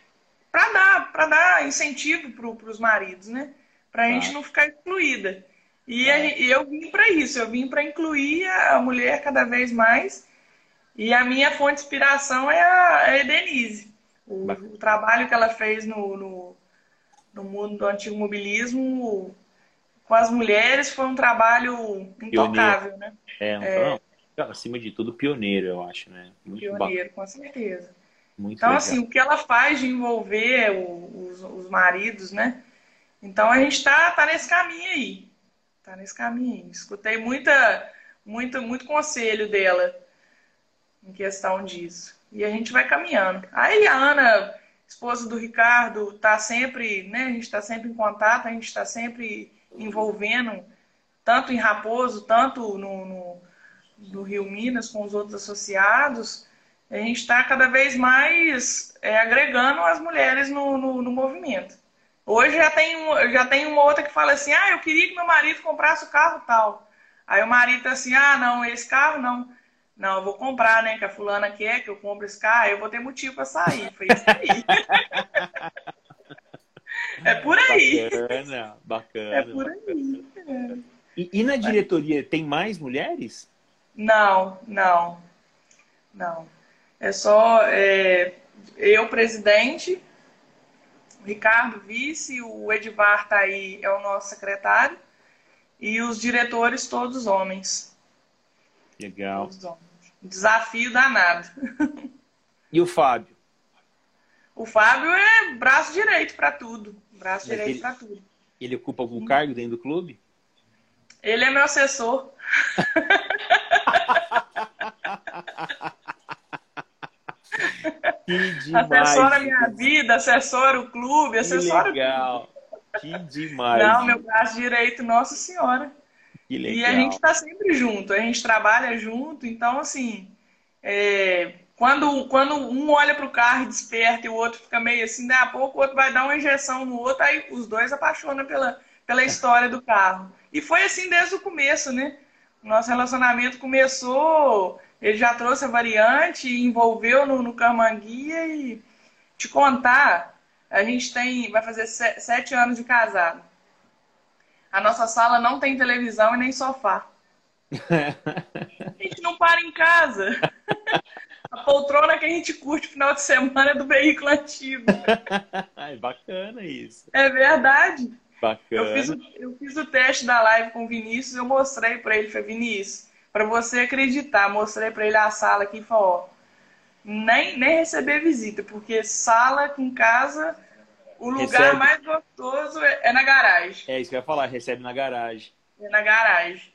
para dar, para dar incentivo para os maridos, né? Para a tá. gente não ficar excluída. E, tá. eu vim para isso, eu vim para incluir a mulher cada vez mais. E a minha fonte de inspiração é a, é a Denise. O, o, trabalho que ela fez no, no, no mundo do antigo mobilismo com as mulheres foi um trabalho intocável, pioneiro. né? É, um, é, não, acima de tudo, pioneiro, eu acho, né? Muito pioneiro, com certeza. Muito então, legal. assim, o que ela faz de envolver o, os, os, maridos, né? Então, a gente está tá nesse caminho aí. Tá nesse caminho aí. Escutei muita, muito, muito conselho dela em questão disso. E a gente vai caminhando. Aí a Ana, esposa do Ricardo, tá sempre, né? A gente está sempre em contato, a gente está sempre envolvendo tanto em Raposo, tanto no, no, no Rio Minas com os outros associados, a gente está cada vez mais é, agregando as mulheres no, no, no, movimento. Hoje já tem, já tem uma outra que fala assim, ah, eu queria que meu marido comprasse o carro tal. Aí o marido tá assim, ah, não, esse carro não. Não, eu vou comprar, né? Que a fulana quer que eu compre esse carro, eu vou ter motivo para sair. Foi isso aí. É por aí. Bacana, bacana. É por aí. E, e, na diretoria tem mais mulheres? Não, não, não. É só é, eu, presidente, o Ricardo, vice, o Edvar tá aí, é o nosso secretário, e os diretores todos homens. Legal. Todos homens. Desafio danado. E o Fábio? O Fábio é braço direito para tudo. Braço Mas direito para tudo. Ele ocupa algum cargo dentro do clube? Ele é meu assessor. que demais. Assessora minha vida, assessora o clube, assessora. Que legal. Que demais. Não, meu braço direito, Nossa Senhora. Que legal. E a gente está sempre junto, a gente trabalha junto, então assim. É quando, quando um olha para o carro e desperta e o outro fica meio assim, daí a pouco o outro vai dar uma injeção no outro, aí os dois apaixonam pela, pela história do carro. E foi assim desde o começo, né? O nosso relacionamento começou, ele já trouxe a variante, envolveu no, no Carmanguia e te contar, a gente tem, vai fazer sete anos de casado. A nossa sala não tem televisão e nem sofá. A gente não para em casa. A poltrona que a gente curte no final de semana é do veículo antigo. é bacana isso. É verdade. Bacana. Eu fiz, o, eu fiz o teste da live com o Vinícius, eu mostrei para ele, falei, Vinícius, para você acreditar, mostrei para ele a sala aqui e falei, ó, nem, nem receber visita, porque sala em casa, o lugar recebe... mais gostoso é, é, na garagem. É isso que eu ia falar, recebe na garagem. É na garagem.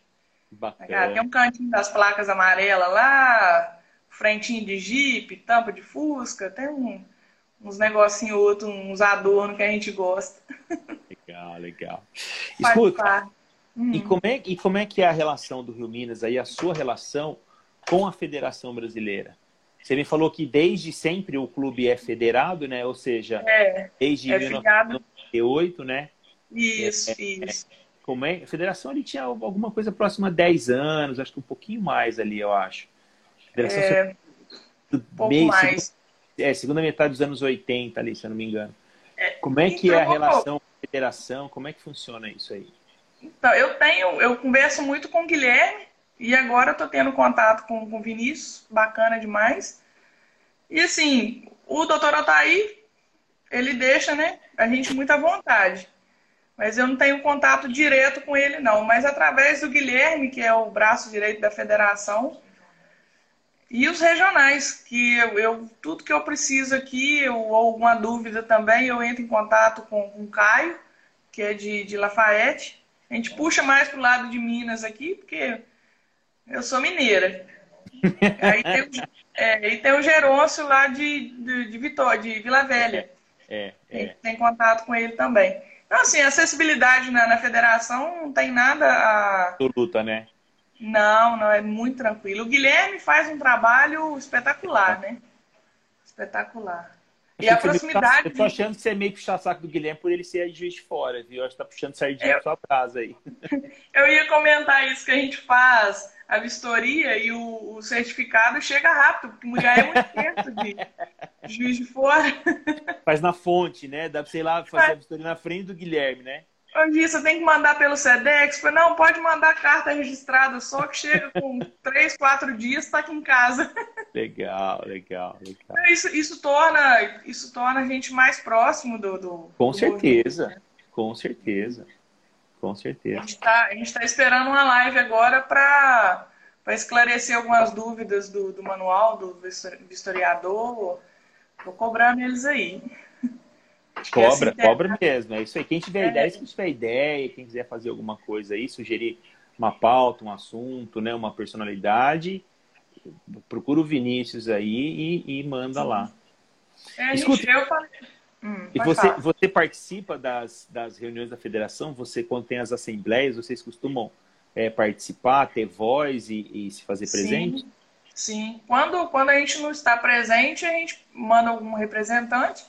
Bacana. Tem um cantinho das placas amarelas lá, frentinho de jipe, tampa de fusca, tem um, uns negocinhos outros, uns adornos que a gente gosta. Legal, legal. Escuta, hum. e, como é, e como é que é a relação do Rio Minas aí, a sua relação com a Federação Brasileira? Você me falou que desde sempre o clube é federado, né? Ou seja, é, desde é 1998, né? Isso, é, é, isso. Como é? A federação ali tinha alguma coisa próxima a 10 anos, acho que um pouquinho mais ali, eu acho. Federação é, um pouco mais. é, segunda metade dos anos 80 ali, se eu não me engano. É, como é que então, é a relação com a federação? Como é que funciona isso aí? Então, eu tenho, eu converso muito com o Guilherme e agora eu tô tendo contato com, com o Vinícius, bacana demais. E assim, o doutor Altair, ele deixa, né, a gente muito à vontade. Mas eu não tenho contato direto com ele, não. Mas através do Guilherme, que é o braço direito da federação, e os regionais, que eu, eu, tudo que eu preciso aqui, ou alguma dúvida também, eu entro em contato com, com o Caio, que é de, de Lafayette. A gente puxa mais pro lado de Minas aqui, porque eu sou mineira. Aí tem, é, tem o Gerôncio lá de, de, de Vitória, de Vila Velha. É, é. Tem contato com ele também. Então, assim, acessibilidade na, na federação não tem nada a. Absoluta, né? Não, não, é muito tranquilo. O Guilherme faz um trabalho espetacular, né? Espetacular. E a proximidade. Eu tô achando que você é meio puxar saco do Guilherme por ele ser juiz de fora, viu? Eu acho que tá puxando sardinha eu... pra sua casa aí. Eu ia comentar isso que a gente faz a vistoria e o, o certificado chega rápido, porque já é muito tempo de juiz de fora. Faz na fonte, né? Dá pra, sei lá, fazer a vistoria na frente do Guilherme, né? Hoje você tem que mandar pelo SEDEX. Não, pode mandar carta registrada, só que chega com três, quatro dias, está aqui em casa. Legal, legal, legal. Isso, isso, torna, isso torna a gente mais próximo do. do com do certeza, né? com certeza. Com certeza. A gente está tá esperando uma live agora para esclarecer algumas dúvidas do, do manual do vistoriador. Estou cobrando eles aí. Cobra, assim, cobra mesmo. É isso aí. Quem tiver é. ideia, se tiver ideia, quem quiser fazer alguma coisa aí, sugerir uma pauta, um assunto, né, uma personalidade, procura o Vinícius aí e, e manda Sim. lá. É, Escuta, eu falei... Hum, e você, você participa das, das reuniões da federação? Você, quando tem as assembleias, vocês costumam é, participar, ter voz e, e, se fazer presente? Sim, sim. Quando, quando a gente não está presente, a gente manda algum representante,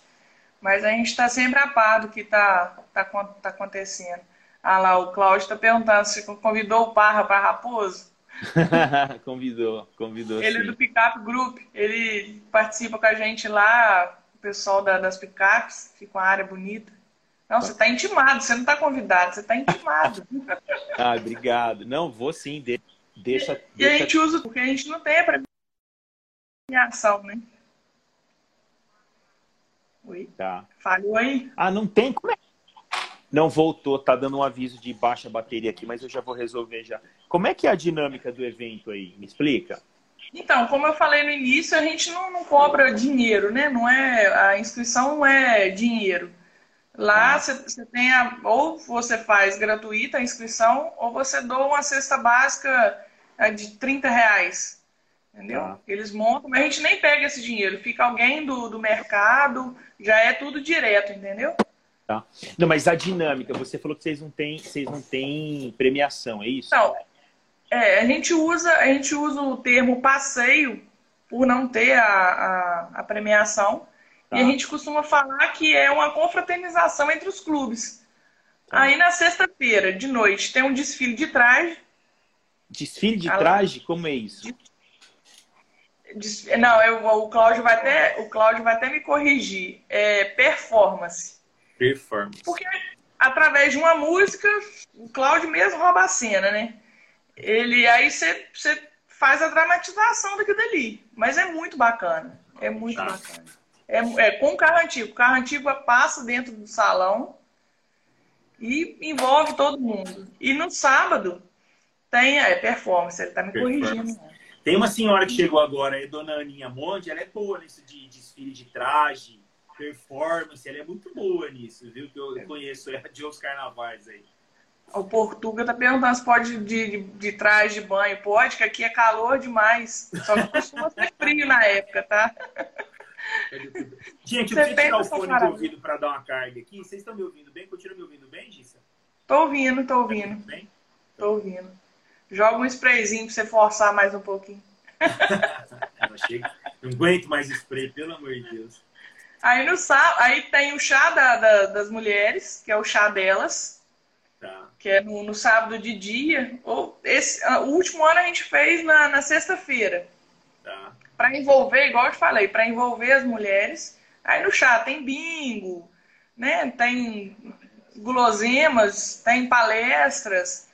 mas a gente está sempre a par do que está tá, tá acontecendo. Ah lá, o Cláudio está perguntando se convidou o Parra para Raposo. convidou, convidou. Ele sim. é do Pickup Group, ele participa com a gente lá pessoal da, das picapes, fica uma área bonita. Não, você está intimado, você não está convidado, você está intimado. ah, obrigado. Não, vou sim, de, deixa. E, deixa... a gente usa, porque a gente não tem a premiação, né? Oi? Tá. Falhou aí? Ah, não tem? Como é? Não voltou, tá dando um aviso de baixa bateria aqui, mas eu já vou resolver já. Como é que é a dinâmica do evento aí? Me explica. Então, como eu falei no início, a gente não, não cobra dinheiro, né? Não é, a inscrição não é dinheiro. Lá você ah. tem a, ou você faz gratuita a inscrição, ou você doa uma cesta básica é, de 30 reais. Entendeu? Ah. Eles montam, mas a gente nem pega esse dinheiro. Fica alguém do, do mercado, já é tudo direto, entendeu? Tá. Não, mas a dinâmica, você falou que vocês não têm, vocês não têm premiação, é isso? Não, é, a gente usa, a gente usa o termo passeio por não ter a, a, a premiação. Tá. E a gente costuma falar que é uma confraternização entre os clubes. Tá. Aí na sexta-feira, de noite, tem um desfile de traje. Desfile de traje? Como é isso? Não, eu, o, Cláudio vai até, o Cláudio vai até me corrigir. É performance. Performance. Porque através de uma música, o Cláudio mesmo rouba a cena, né? ele aí você, faz a dramatização daquilo dali. Mas é muito bacana. É muito tá. bacana. É, é com o carro antigo. O carro antigo passa dentro do salão e envolve todo mundo. E no sábado tem é, performance, ele tá me corrigindo. Tem uma senhora que chegou agora, é Dona Aninha Monte, ela é boa nisso de desfile de traje, performance, ela é muito boa nisso, viu? Que eu conheço ela de outros carnavais aí. O Portuga tá perguntando se pode de, de, de trás de banho. Pode, que aqui é calor demais. Só que costuma ser frio na época, tá? Gente, eu preciso tirar o fone do ouvido para dar uma carga aqui. Vocês estão me ouvindo bem? Continua me ouvindo bem, Gissa? Tô ouvindo, tô ouvindo. Tá bem? Tô ouvindo. Joga um sprayzinho pra você forçar mais um pouquinho. Não aguento mais spray, pelo amor de Deus. Aí, no, aí tem o chá da, da, das mulheres, que é o chá delas. Tá. Que é no, no, sábado de dia. Ou esse, o último ano a gente fez na, na sexta-feira. Tá. Para envolver, igual eu te falei, para envolver as mulheres. Aí no chá tem bingo, né? Tem guloseimas, tem palestras.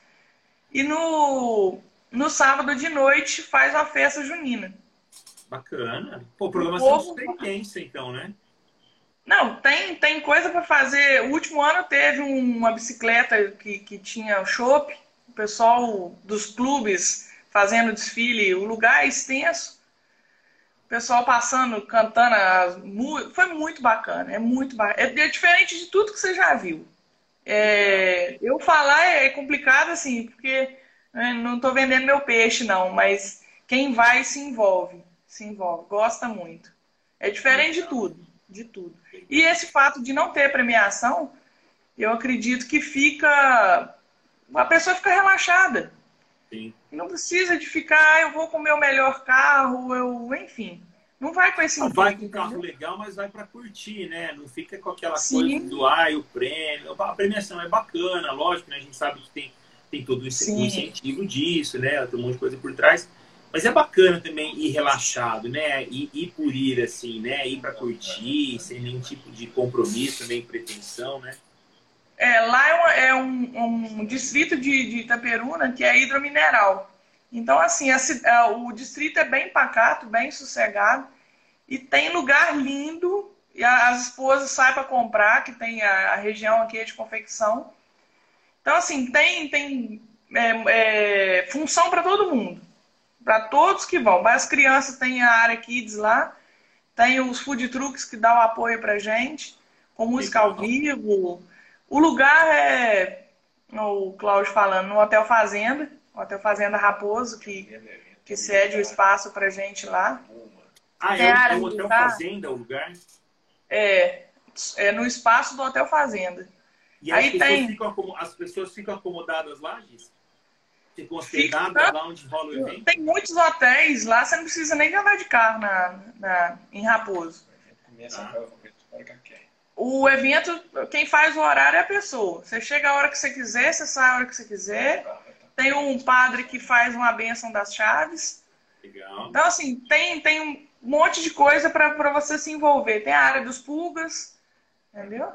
E no, no sábado de noite faz uma festa junina. Bacana. Pô, programação intensa, então, né? Não, tem, tem coisa para fazer. O último ano teve uma bicicleta que, que tinha chopp, o pessoal dos clubes fazendo desfile, o lugar é extenso. O pessoal passando, cantando, as, foi muito bacana, é muito bacana. É, é, diferente de tudo que você já viu. É, eu falar é complicado assim, porque né, não estou vendendo meu peixe não, mas quem vai se envolve, se envolve, gosta muito. É diferente de tudo de tudo. E esse fato de não ter premiação, eu acredito que fica. A pessoa fica relaxada. Sim. Não precisa de ficar, ah, eu vou com o meu melhor carro, eu, enfim. Não vai com esse Não vai com um carro legal, mas vai para curtir, né? Não fica com aquela Sim. coisa do ai, o prêmio. A premiação é bacana, lógico, né? A gente sabe que tem, tem todo esse Sim. incentivo disso, né? Tem um monte de coisa por trás. Mas é bacana também ir relaxado, né? Ir, ir por ir, assim, né? Ir para curtir, sem nenhum tipo de compromisso, nem pretensão, né? É, lá é, uma- é um, um distrito de, de Itaperuna que é hidromineral. Então, assim, a- o distrito é bem pacato, bem sossegado e tem lugar lindo. E as esposas saem para comprar, que tem a, a região aqui é de confecção. Então, assim, tem, tem é, é, função para todo mundo, para todos que vão. As crianças têm a área kids lá, tem os food trucks que dão apoio para gente, com música ao vivo. O lugar é, o Cláudio falando, no Hotel Fazenda, o Hotel Fazenda Raposo, que, que cede o espaço pra gente lá. Ah, é, é um hotel militar? fazenda o lugar? É, é no espaço do Hotel Fazenda. E Aí as, pessoas tem. ficam, as pessoas ficam acomodadas lá, Giz? Ficam Fica. hospedadas lá onde rola o evento? Tem muitos hotéis lá, você não precisa nem de andar de carro na, na, em Raposo. O evento, quem faz o horário é a pessoa. Você chega a hora que você quiser, você sai a hora que você quiser. Tem um padre que faz uma bênção das chaves. Legal. Então, assim, tem, tem um monte de coisa para você se envolver. Tem a área dos pulgas, entendeu?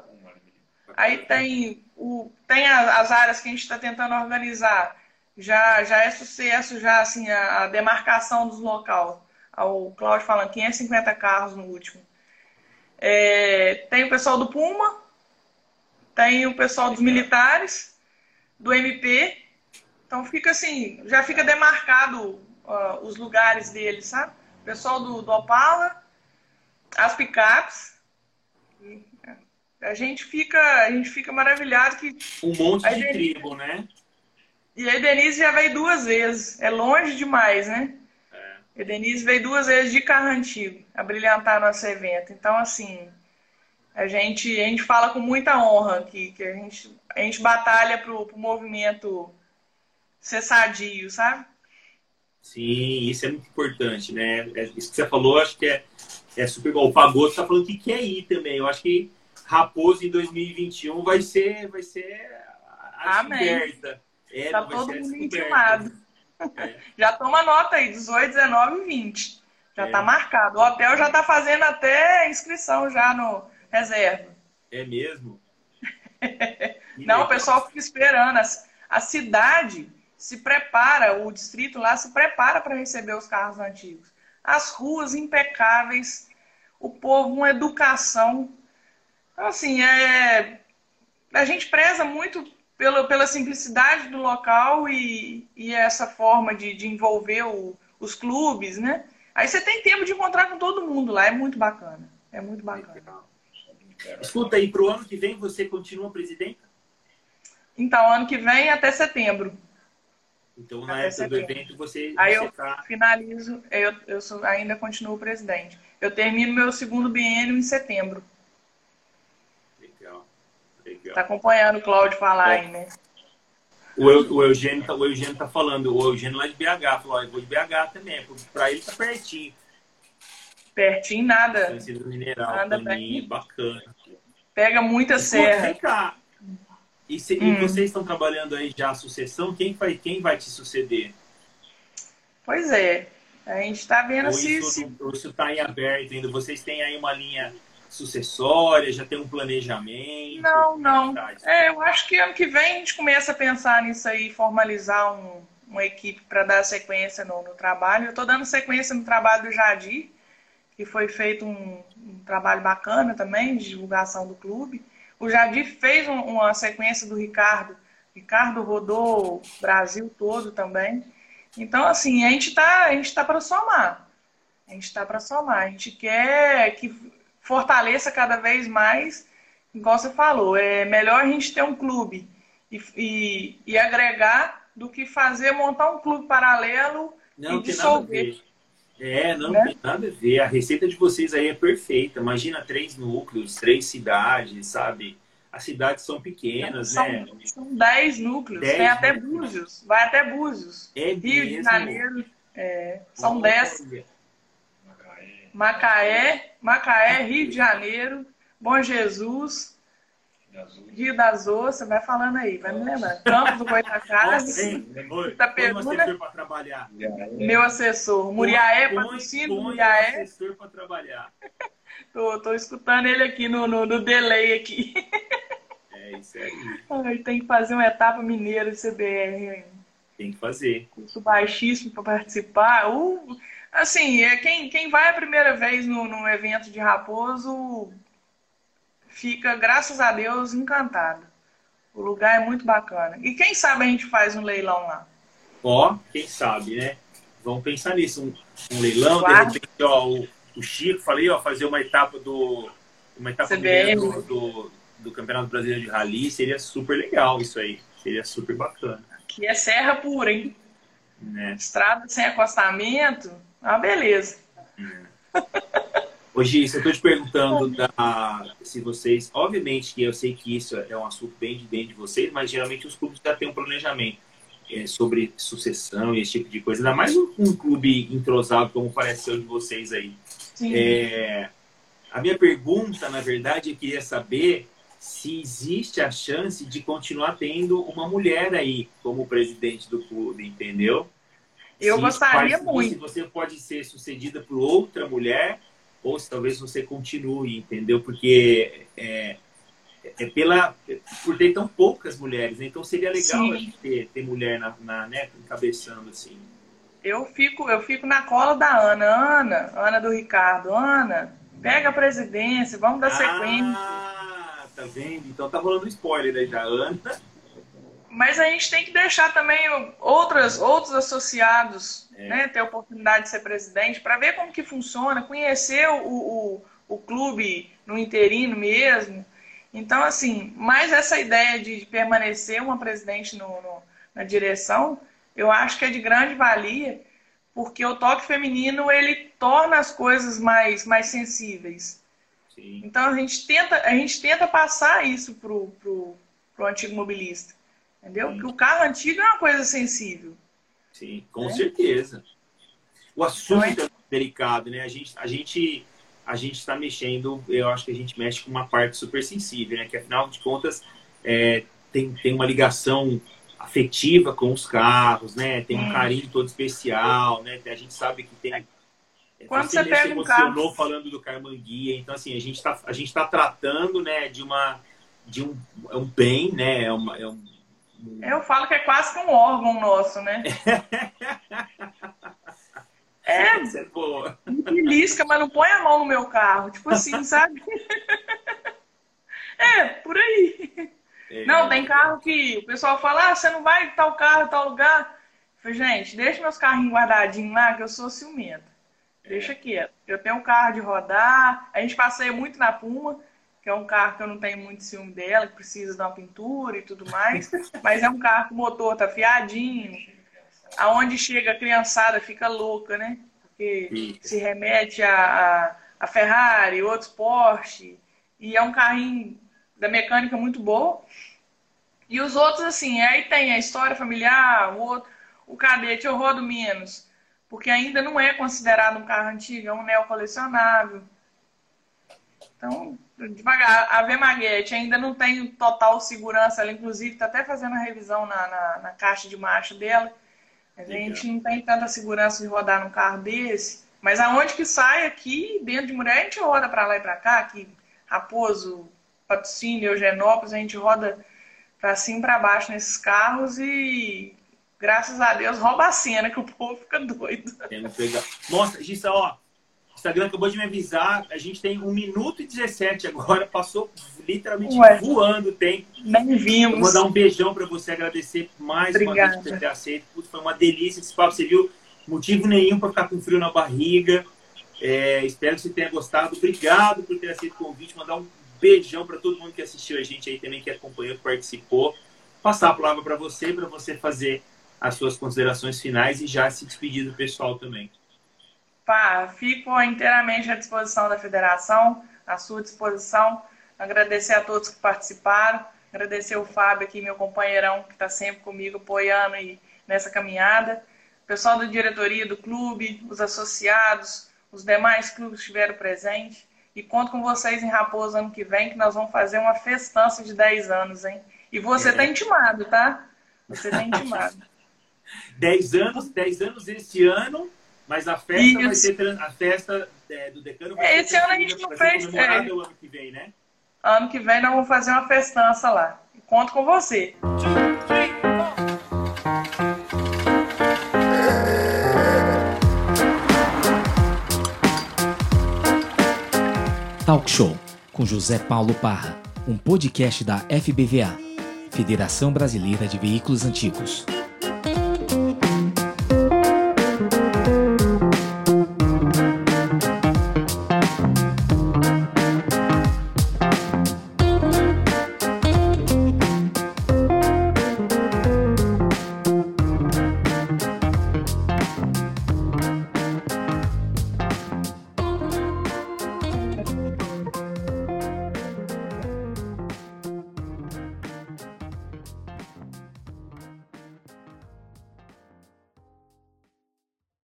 Aí tem, o, tem as áreas que a gente está tentando organizar. Já, já é sucesso, já assim, a, a demarcação dos local. O Cláudio falando 550 carros no último. É, tem o pessoal do Puma, tem o pessoal dos militares, do MP. Então fica assim, já fica demarcado ó, os lugares deles, sabe? O pessoal do, do Opala, as picapes. É, A gente fica, a gente fica maravilhado que Um monte de tem- tribo, né? e a Denise já veio duas vezes. É longe demais, né? A Denise veio duas vezes de carro antigo a brilhantar nosso evento. Então, assim, a gente, a gente fala com muita honra que, que a, gente, a gente batalha pro, pro movimento ser sadio, sabe? Sim, isso é muito importante, né? É, Isso que você falou, acho que é, é super bom. O Pagoto tá falando que quer ir também. Eu acho que Raposo em 2021 vai ser, vai ser a Amém. descoberta. É, Tá todo mundo intimado. É. Já toma nota aí, 18, 19 e 20. Já É. tá marcado. O hotel já tá fazendo até inscrição já no reserva. É mesmo? Não, o pessoal fica esperando. A cidade se prepara, o distrito lá se prepara para receber os carros antigos. As ruas impecáveis, o povo, uma educação. Então, assim, é, a gente preza muito pela, pela simplicidade do local e, e essa forma de, de envolver o- os clubes, né? Aí você tem tempo de encontrar com todo mundo lá, é muito bacana. É muito bacana. Escuta aí, pro ano que vem você continua presidente? Então, ano que vem até setembro. Então, na Até época do evento, você, Aí você eu tá. finalizo, eu, eu sou- ainda continuo presidente. Eu termino meu segundo biênio em setembro. Legal. Legal. Tá acompanhando o Cláudio falar aí, né? O, o, Eugênio tá, o Eugênio tá falando, o Eugênio lá de BH, falou, eu vou de BH também, pra ele tá pertinho. Pertinho, nada. Mineral Nada também, bem. bacana. Pega muita Escuta, Vem serra. cá. E, se- e Hum. vocês estão trabalhando aí já a sucessão? Quem vai, quem vai te suceder? Pois é. A gente tá vendo Ou se, isso, se- ou isso tá em aberto ainda? Vocês têm aí uma linha sucessória, já tem um planejamento? Não, não. Tá. É, eu acho que ano que vem a gente começa a pensar nisso aí, formalizar um- uma equipe para dar sequência no, no trabalho. Eu estou dando sequência no trabalho do Jadir, que foi feito um, um trabalho bacana também de divulgação do clube. O Jadir fez um- uma sequência do Ricardo. Ricardo rodou o Brasil todo também. Então, assim, a gente está gente tá para somar. A gente está para somar. A gente quer que fortaleça cada vez mais igual você falou, é melhor a gente ter um clube e, e, e agregar do que fazer, montar um clube paralelo Não e dissolver. É, não Né? tem nada a ver. A receita de vocês aí é perfeita. Imagina três núcleos, três cidades, sabe? As cidades são pequenas, São, né? são 10 núcleos, Dez tem até núcleos. Búzios, vai até Búzios. É Rio de. Janeiro, é, são Olha. 10. Macaé, Macaé, Rio de Janeiro, Bom Jesus, Rio das Ostras, vai falando aí, vai me lembrar. Campos do Goitacazes, Itapeguna, para trabalhar. meu assessor. Muriaé, patrocínio Muriaé. assessor para trabalhar. Tô, tô escutando ele aqui no, no, no delay aqui. É isso aí. Ai, tem que fazer uma etapa mineira de CBR. Tem que fazer. Custo baixíssimo para participar. Uh, assim, é quem, quem vai a primeira vez no, no evento de Raposo fica, graças a Deus, encantado. O lugar é muito bacana. E quem sabe a gente faz um leilão lá? Ó, quem sabe, né? Vamos pensar nisso. Um, um leilão, de repente, ó, o, o, Chico, falei, ó, fazer uma etapa do. Uma etapa do, do, do, Campeonato Brasileiro de Rally, seria super legal isso aí. Seria super bacana. Que é serra pura, hein? Né? Estrada sem acostamento. Ah, beleza. É. Hoje, eu estou te perguntando da, se vocês. Obviamente que eu sei que isso é um assunto bem de dentro de vocês, mas geralmente os clubes já têm um planejamento é, sobre sucessão e esse tipo de coisa. Ainda mais um, um clube entrosado como parece ser o de vocês aí. É, a minha pergunta, na verdade, eu queria saber se existe a chance de continuar tendo uma mulher aí como presidente do clube, entendeu? Eu se gostaria muito. Se você pode ser sucedida por outra mulher ou se talvez você continue, entendeu? Porque é, é pela por ter tão poucas mulheres, né? então seria legal a gente ter, ter mulher na, na né, encabeçando assim. Eu fico eu fico na cola da Ana, Ana, Ana do Ricardo, Ana, pega a presidência, vamos dar sequência. Ah, tá vendo? Então tá rolando spoiler aí da Ana. Mas a gente tem que deixar também outras, outros associados é. né, ter a oportunidade de ser presidente para ver como que funciona, conhecer o, o, o clube no interino mesmo. Então, assim, mais essa ideia de permanecer uma presidente no, no, na direção, eu acho que é de grande valia, porque o toque feminino ele torna as coisas mais, mais sensíveis. Sim. Então a gente tenta a gente tenta passar isso pro, pro antigo mobilista. Entendeu? Porque o carro antigo é uma coisa sensível. Sim, com é? certeza. O assunto então, é delicado, né? A gente, a gente, a gente está mexendo, eu acho que a gente mexe com uma parte super sensível, né? Que afinal de contas é, tem, tem uma ligação afetiva com os carros, né? Tem um carinho todo especial, né? A gente sabe que tem. Quando você, você pega um carro... falando do Carmanguia, então assim a gente está a gente tá tratando, né? De uma de um, é um bem, né? É, uma, é um eu falo que é quase que um órgão nosso, né? é, é boa. belisca, mas não põe a mão no meu carro. Tipo assim, sabe? é, por aí. É. Não, tem carro que o pessoal fala, ah, você não vai tal carro, tal lugar. Eu falei, gente, deixa meus carrinhos guardadinhos lá, que eu sou ciumenta. Deixa quieto. Eu tenho um carro de rodar, a gente passeia muito na Puma que é um carro que eu não tenho muito ciúme dela, que precisa de uma pintura e tudo mais, mas é um carro que o motor tá fiadinho, aonde chega a criançada fica louca, né? Porque se remete a, a, Ferrari, outros Porsche, e é um carrinho da mecânica muito boa. E os outros, assim, aí tem a história familiar, o outro, o cadete eu rodo menos, porque ainda não é considerado um carro antigo, é um neocolecionável. Então, devagar. A Vemaguete ainda não tem total segurança. Ela, inclusive, está até fazendo a revisão na, na, na, caixa de marcha dela. a gente não tem tanta segurança de rodar num carro desse. Mas aonde que sai aqui, dentro de mulher, a gente roda para lá e para cá. Aqui, Raposo, Patrocínio, Eugenópolis, a gente roda para cima e para baixo nesses carros e graças a Deus rouba a cena que o povo fica doido. Nossa, Gissa, ó, Instagram acabou de me avisar, a gente tem 1 minuto e 17 agora, passou literalmente Ué, voando o tempo. Nem vimos. Vou dar um beijão para você, agradecer mais Obrigada. uma vez por ter aceito. foi uma delícia esse papo, você viu? Motivo nenhum para ficar com frio na barriga. É, espero que você tenha gostado. Obrigado por ter aceito o convite. Mandar um beijão para todo mundo que assistiu a gente aí também, que acompanhou, que participou. Passar a palavra para você, para você fazer as suas considerações finais e já se despedir do pessoal também. Pá, fico inteiramente à disposição da federação, à sua disposição. Agradecer a todos que participaram, agradecer o Fábio aqui, meu companheirão, que está sempre comigo apoiando e nessa caminhada. O pessoal da diretoria do clube, os associados, os demais clubes estiveram presentes. E conto com vocês em Raposo ano que vem, que nós vamos fazer uma festança de 10 anos, hein? E você está é. intimado, tá? Você está intimado. 10 anos, 10 anos este ano, mas a festa Isso. vai ser a festa é, do decano vai Esse ano a gente não fez. É. ano que vem, né? Ano que vem nós vamos fazer uma festança lá. Conto com você. Talk Show com José Paulo Parra, um podcast da FBVA, Federação Brasileira de Veículos Antigos.